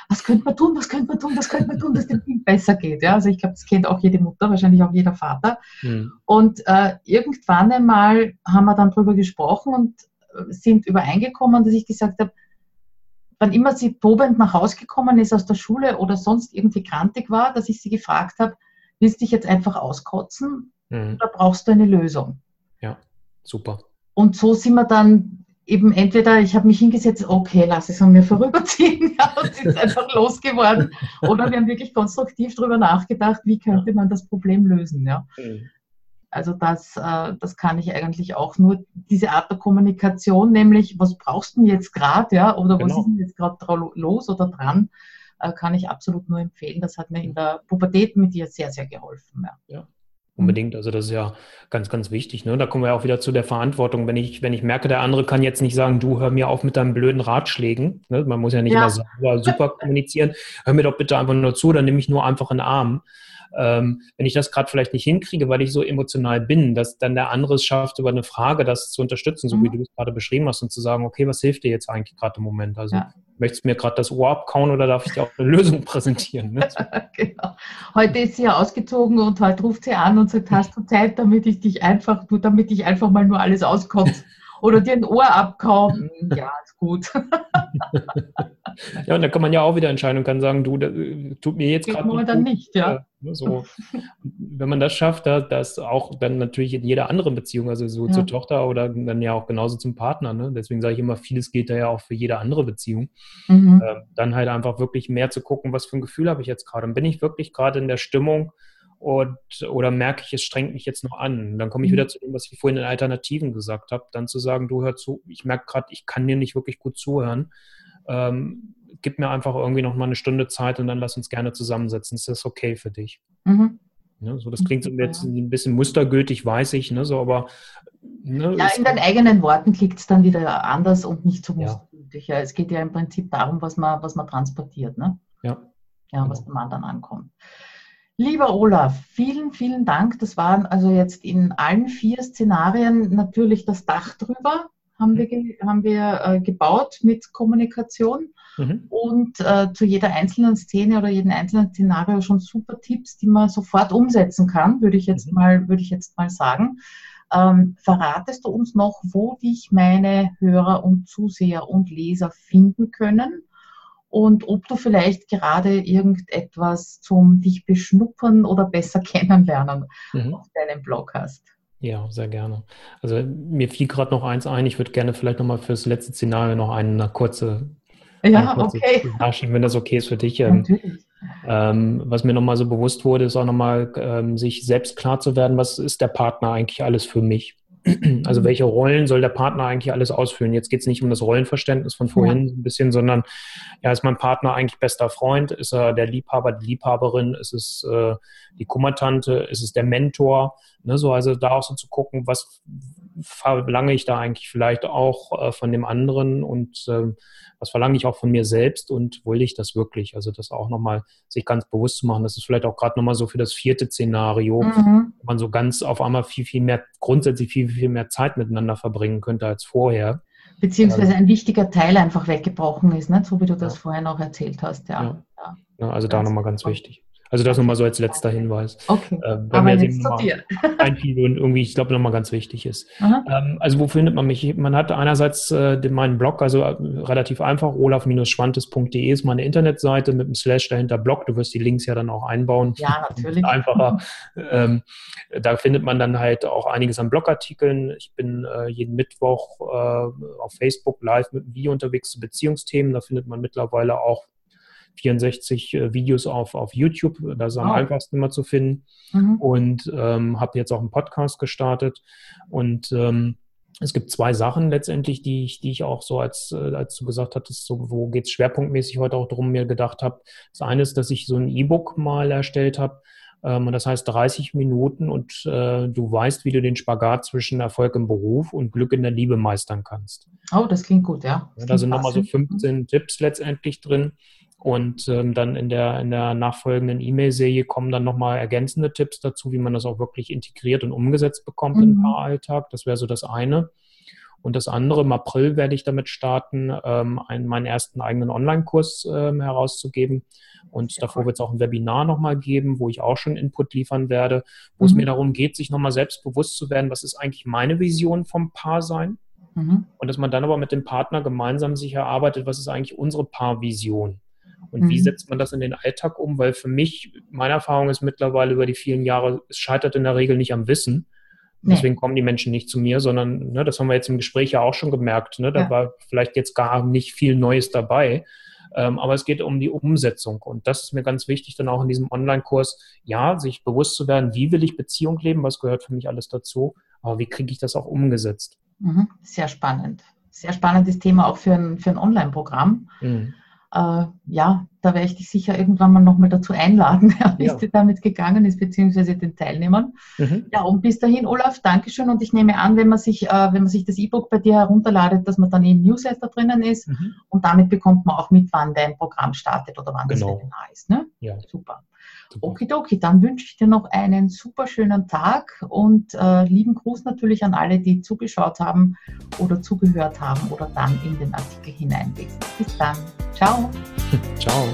was könnte man tun, was könnte man tun, was könnte man tun, dass dem Kind besser geht, ja, also ich glaube, das kennt auch jede Mutter, wahrscheinlich auch jeder Vater. Mhm. Und äh, irgendwann einmal haben wir dann drüber gesprochen und äh, sind übereingekommen, dass ich gesagt habe, wann immer sie tobend nach Hause gekommen ist aus der Schule oder sonst irgendwie krantig war, dass ich sie gefragt habe, willst du dich jetzt einfach auskotzen mhm. oder brauchst du eine Lösung? Super. Und so sind wir dann eben entweder, ich habe mich hingesetzt, okay, lass es an mir vorüberziehen, ja, und ist einfach losgeworden. Oder wir haben wirklich konstruktiv darüber nachgedacht, wie könnte man das Problem lösen. Ja. Mhm. Also das, äh, das kann ich eigentlich auch nur, diese Art der Kommunikation, nämlich, was brauchst du denn jetzt gerade, ja, oder genau. was ist denn jetzt gerade los oder dran, äh, kann ich absolut nur empfehlen. Das hat mir in der Pubertät mit dir sehr, sehr geholfen. Ja. ja. Unbedingt. Also das ist ja ganz, ganz wichtig. Ne? Da kommen wir auch wieder zu der Verantwortung. Wenn ich, wenn ich merke, der andere kann jetzt nicht sagen, du hör mir auf mit deinen blöden Ratschlägen. Ne? Man muss ja nicht ja. immer super, super kommunizieren. Hör mir doch bitte einfach nur zu, dann nehme ich nur einfach einen Arm ähm, wenn ich das gerade vielleicht nicht hinkriege, weil ich so emotional bin, dass dann der andere es schafft, über eine Frage das zu unterstützen, so mhm. wie du es gerade beschrieben hast, und zu sagen, okay, was hilft dir jetzt eigentlich gerade im Moment? Also ja. möchtest du mir gerade das Ohr abkauen oder darf ich dir auch eine Lösung präsentieren? Ne? genau. Heute ist sie ja ausgezogen und heute ruft sie an und sagt, hast du Zeit, damit ich dich einfach, du, damit ich einfach mal nur alles auskotze oder dir ein Ohr abkauen? Ja, ist gut. ja, und da kann man ja auch wieder entscheiden und kann sagen, du, das, tut mir jetzt gerade nicht. dann nicht, ja. Ne, so. Wenn man das schafft, da, das auch dann natürlich in jeder anderen Beziehung, also so ja. zur Tochter oder dann ja auch genauso zum Partner. Ne? Deswegen sage ich immer, vieles gilt da ja auch für jede andere Beziehung. Mhm. Äh, dann halt einfach wirklich mehr zu gucken, was für ein Gefühl habe ich jetzt gerade. Und bin ich wirklich gerade in der Stimmung, und, oder merke ich, es strengt mich jetzt noch an. Dann komme ich mhm. wieder zu dem, was ich vorhin in Alternativen gesagt habe, dann zu sagen, du hör zu, ich merke gerade, ich kann dir nicht wirklich gut zuhören ähm, gib mir einfach irgendwie noch mal eine Stunde Zeit und dann lass uns gerne zusammensetzen. Ist das okay für dich? Mhm. Ja, so, das klingt jetzt ein bisschen mustergültig, weiß ich, ne, so, aber. Ne, ja, in deinen eigenen Worten klingt es dann wieder anders und nicht so mustergültig. Ja. Es geht ja im Prinzip darum, was man, was man transportiert, ne? Ja. Ja, genau. was beim anderen ankommt. Lieber Olaf, vielen, vielen Dank. Das waren also jetzt in allen vier Szenarien natürlich das Dach drüber haben mhm. wir, haben wir äh, gebaut mit Kommunikation mhm. und äh, zu jeder einzelnen Szene oder jedem einzelnen Szenario schon super Tipps, die man sofort umsetzen kann, würde ich jetzt mhm. mal, würde ich jetzt mal sagen. Ähm, verratest du uns noch, wo dich meine Hörer und Zuseher und Leser finden können? Und ob du vielleicht gerade irgendetwas zum dich beschnuppern oder besser kennenlernen mhm. auf deinem Blog hast? Ja, sehr gerne. Also mir fiel gerade noch eins ein. Ich würde gerne vielleicht nochmal fürs letzte Szenario noch eine kurze, ja, okay. nachschieben, wenn das okay ist für dich. Ähm. Ähm, was mir nochmal so bewusst wurde, ist auch nochmal, ähm, sich selbst klar zu werden, was ist der Partner eigentlich alles für mich? Also welche Rollen soll der Partner eigentlich alles ausfüllen? Jetzt geht es nicht um das Rollenverständnis von vorhin ja. ein bisschen, sondern ja, ist mein Partner eigentlich bester Freund? Ist er der Liebhaber, die Liebhaberin? Ist es äh, die Kummertante? Ist es der Mentor? Ne, so also da auch so zu gucken, was verlange ich da eigentlich vielleicht auch äh, von dem anderen und äh, was verlange ich auch von mir selbst und will ich das wirklich? Also das auch nochmal sich ganz bewusst zu machen. Das ist vielleicht auch gerade nochmal so für das vierte Szenario, mhm. wo man so ganz auf einmal viel, viel mehr, grundsätzlich viel, viel mehr Zeit miteinander verbringen könnte als vorher. Beziehungsweise ähm, ein wichtiger Teil einfach weggebrochen ist, ne? so wie du das ja. vorhin auch erzählt hast. Ja. ja. Also da nochmal ganz wichtig. Also das nochmal so als letzter Hinweis. Okay. Äh, mir jetzt zu dir. einfiel und irgendwie, ich glaube, nochmal ganz wichtig ist. Ähm, also wo findet man mich? Man hat einerseits äh, den, meinen Blog, also äh, relativ einfach, olaf-schwantes.de ist meine Internetseite mit einem Slash dahinter Blog. Du wirst die Links ja dann auch einbauen. Ja, natürlich. Einfacher. ähm, da findet man dann halt auch einiges an Blogartikeln. Ich bin äh, jeden Mittwoch äh, auf Facebook live mit Wie unterwegs zu Beziehungsthemen. Da findet man mittlerweile auch 64 äh, Videos auf, auf YouTube. Das ist am oh. einfachsten immer zu finden. Mhm. Und ähm, habe jetzt auch einen Podcast gestartet. Und ähm, es gibt zwei Sachen letztendlich, die ich, die ich auch so, als, äh, als du gesagt hattest, so, wo geht es schwerpunktmäßig heute auch drum, mir gedacht habe. Das eine ist, dass ich so ein E-Book mal erstellt habe. Ähm, und das heißt 30 Minuten und äh, du weißt, wie du den Spagat zwischen Erfolg im Beruf und Glück in der Liebe meistern kannst. Oh, das klingt gut, ja. ja da sind nochmal so 15 Tipps letztendlich drin. Und ähm, dann in der, in der nachfolgenden E-Mail-Serie kommen dann nochmal ergänzende Tipps dazu, wie man das auch wirklich integriert und umgesetzt bekommt mhm. im Paaralltag. Das wäre so das eine. Und das andere, im April werde ich damit starten, ähm, einen, meinen ersten eigenen Online-Kurs ähm, herauszugeben. Und davor wird es auch ein Webinar nochmal geben, wo ich auch schon Input liefern werde, wo mhm. es mir darum geht, sich nochmal selbst bewusst zu werden, was ist eigentlich meine Vision vom Paar sein. Mhm. Und dass man dann aber mit dem Partner gemeinsam sich erarbeitet, was ist eigentlich unsere Paarvision. Und mhm. wie setzt man das in den Alltag um? Weil für mich, meine Erfahrung ist mittlerweile über die vielen Jahre, es scheitert in der Regel nicht am Wissen. Deswegen nee. kommen die Menschen nicht zu mir, sondern ne, das haben wir jetzt im Gespräch ja auch schon gemerkt. Ne, da ja. war vielleicht jetzt gar nicht viel Neues dabei. Ähm, aber es geht um die Umsetzung. Und das ist mir ganz wichtig, dann auch in diesem Online-Kurs, ja, sich bewusst zu werden, wie will ich Beziehung leben, was gehört für mich alles dazu, aber wie kriege ich das auch umgesetzt? Mhm. Sehr spannend. Sehr spannendes Thema auch für ein, für ein Online-Programm. Mhm äh, ja, da werde ich dich sicher irgendwann mal nochmal dazu einladen, wie es dir damit gegangen ist, beziehungsweise den Teilnehmern. Mhm. Ja, und bis dahin, Olaf, Dankeschön. Und ich nehme an, wenn man sich, äh, wenn man sich das E-Book bei dir herunterladet, dass man dann im Newsletter drinnen ist mhm. und damit bekommt man auch mit, wann dein Programm startet oder wann genau. das Webinar ist. Ne? Ja. Super. Okidoki, dann wünsche ich dir noch einen super schönen Tag und äh, lieben Gruß natürlich an alle, die zugeschaut haben oder zugehört haben oder dann in den Artikel hineinlesen. Bis dann. Ciao. Ciao.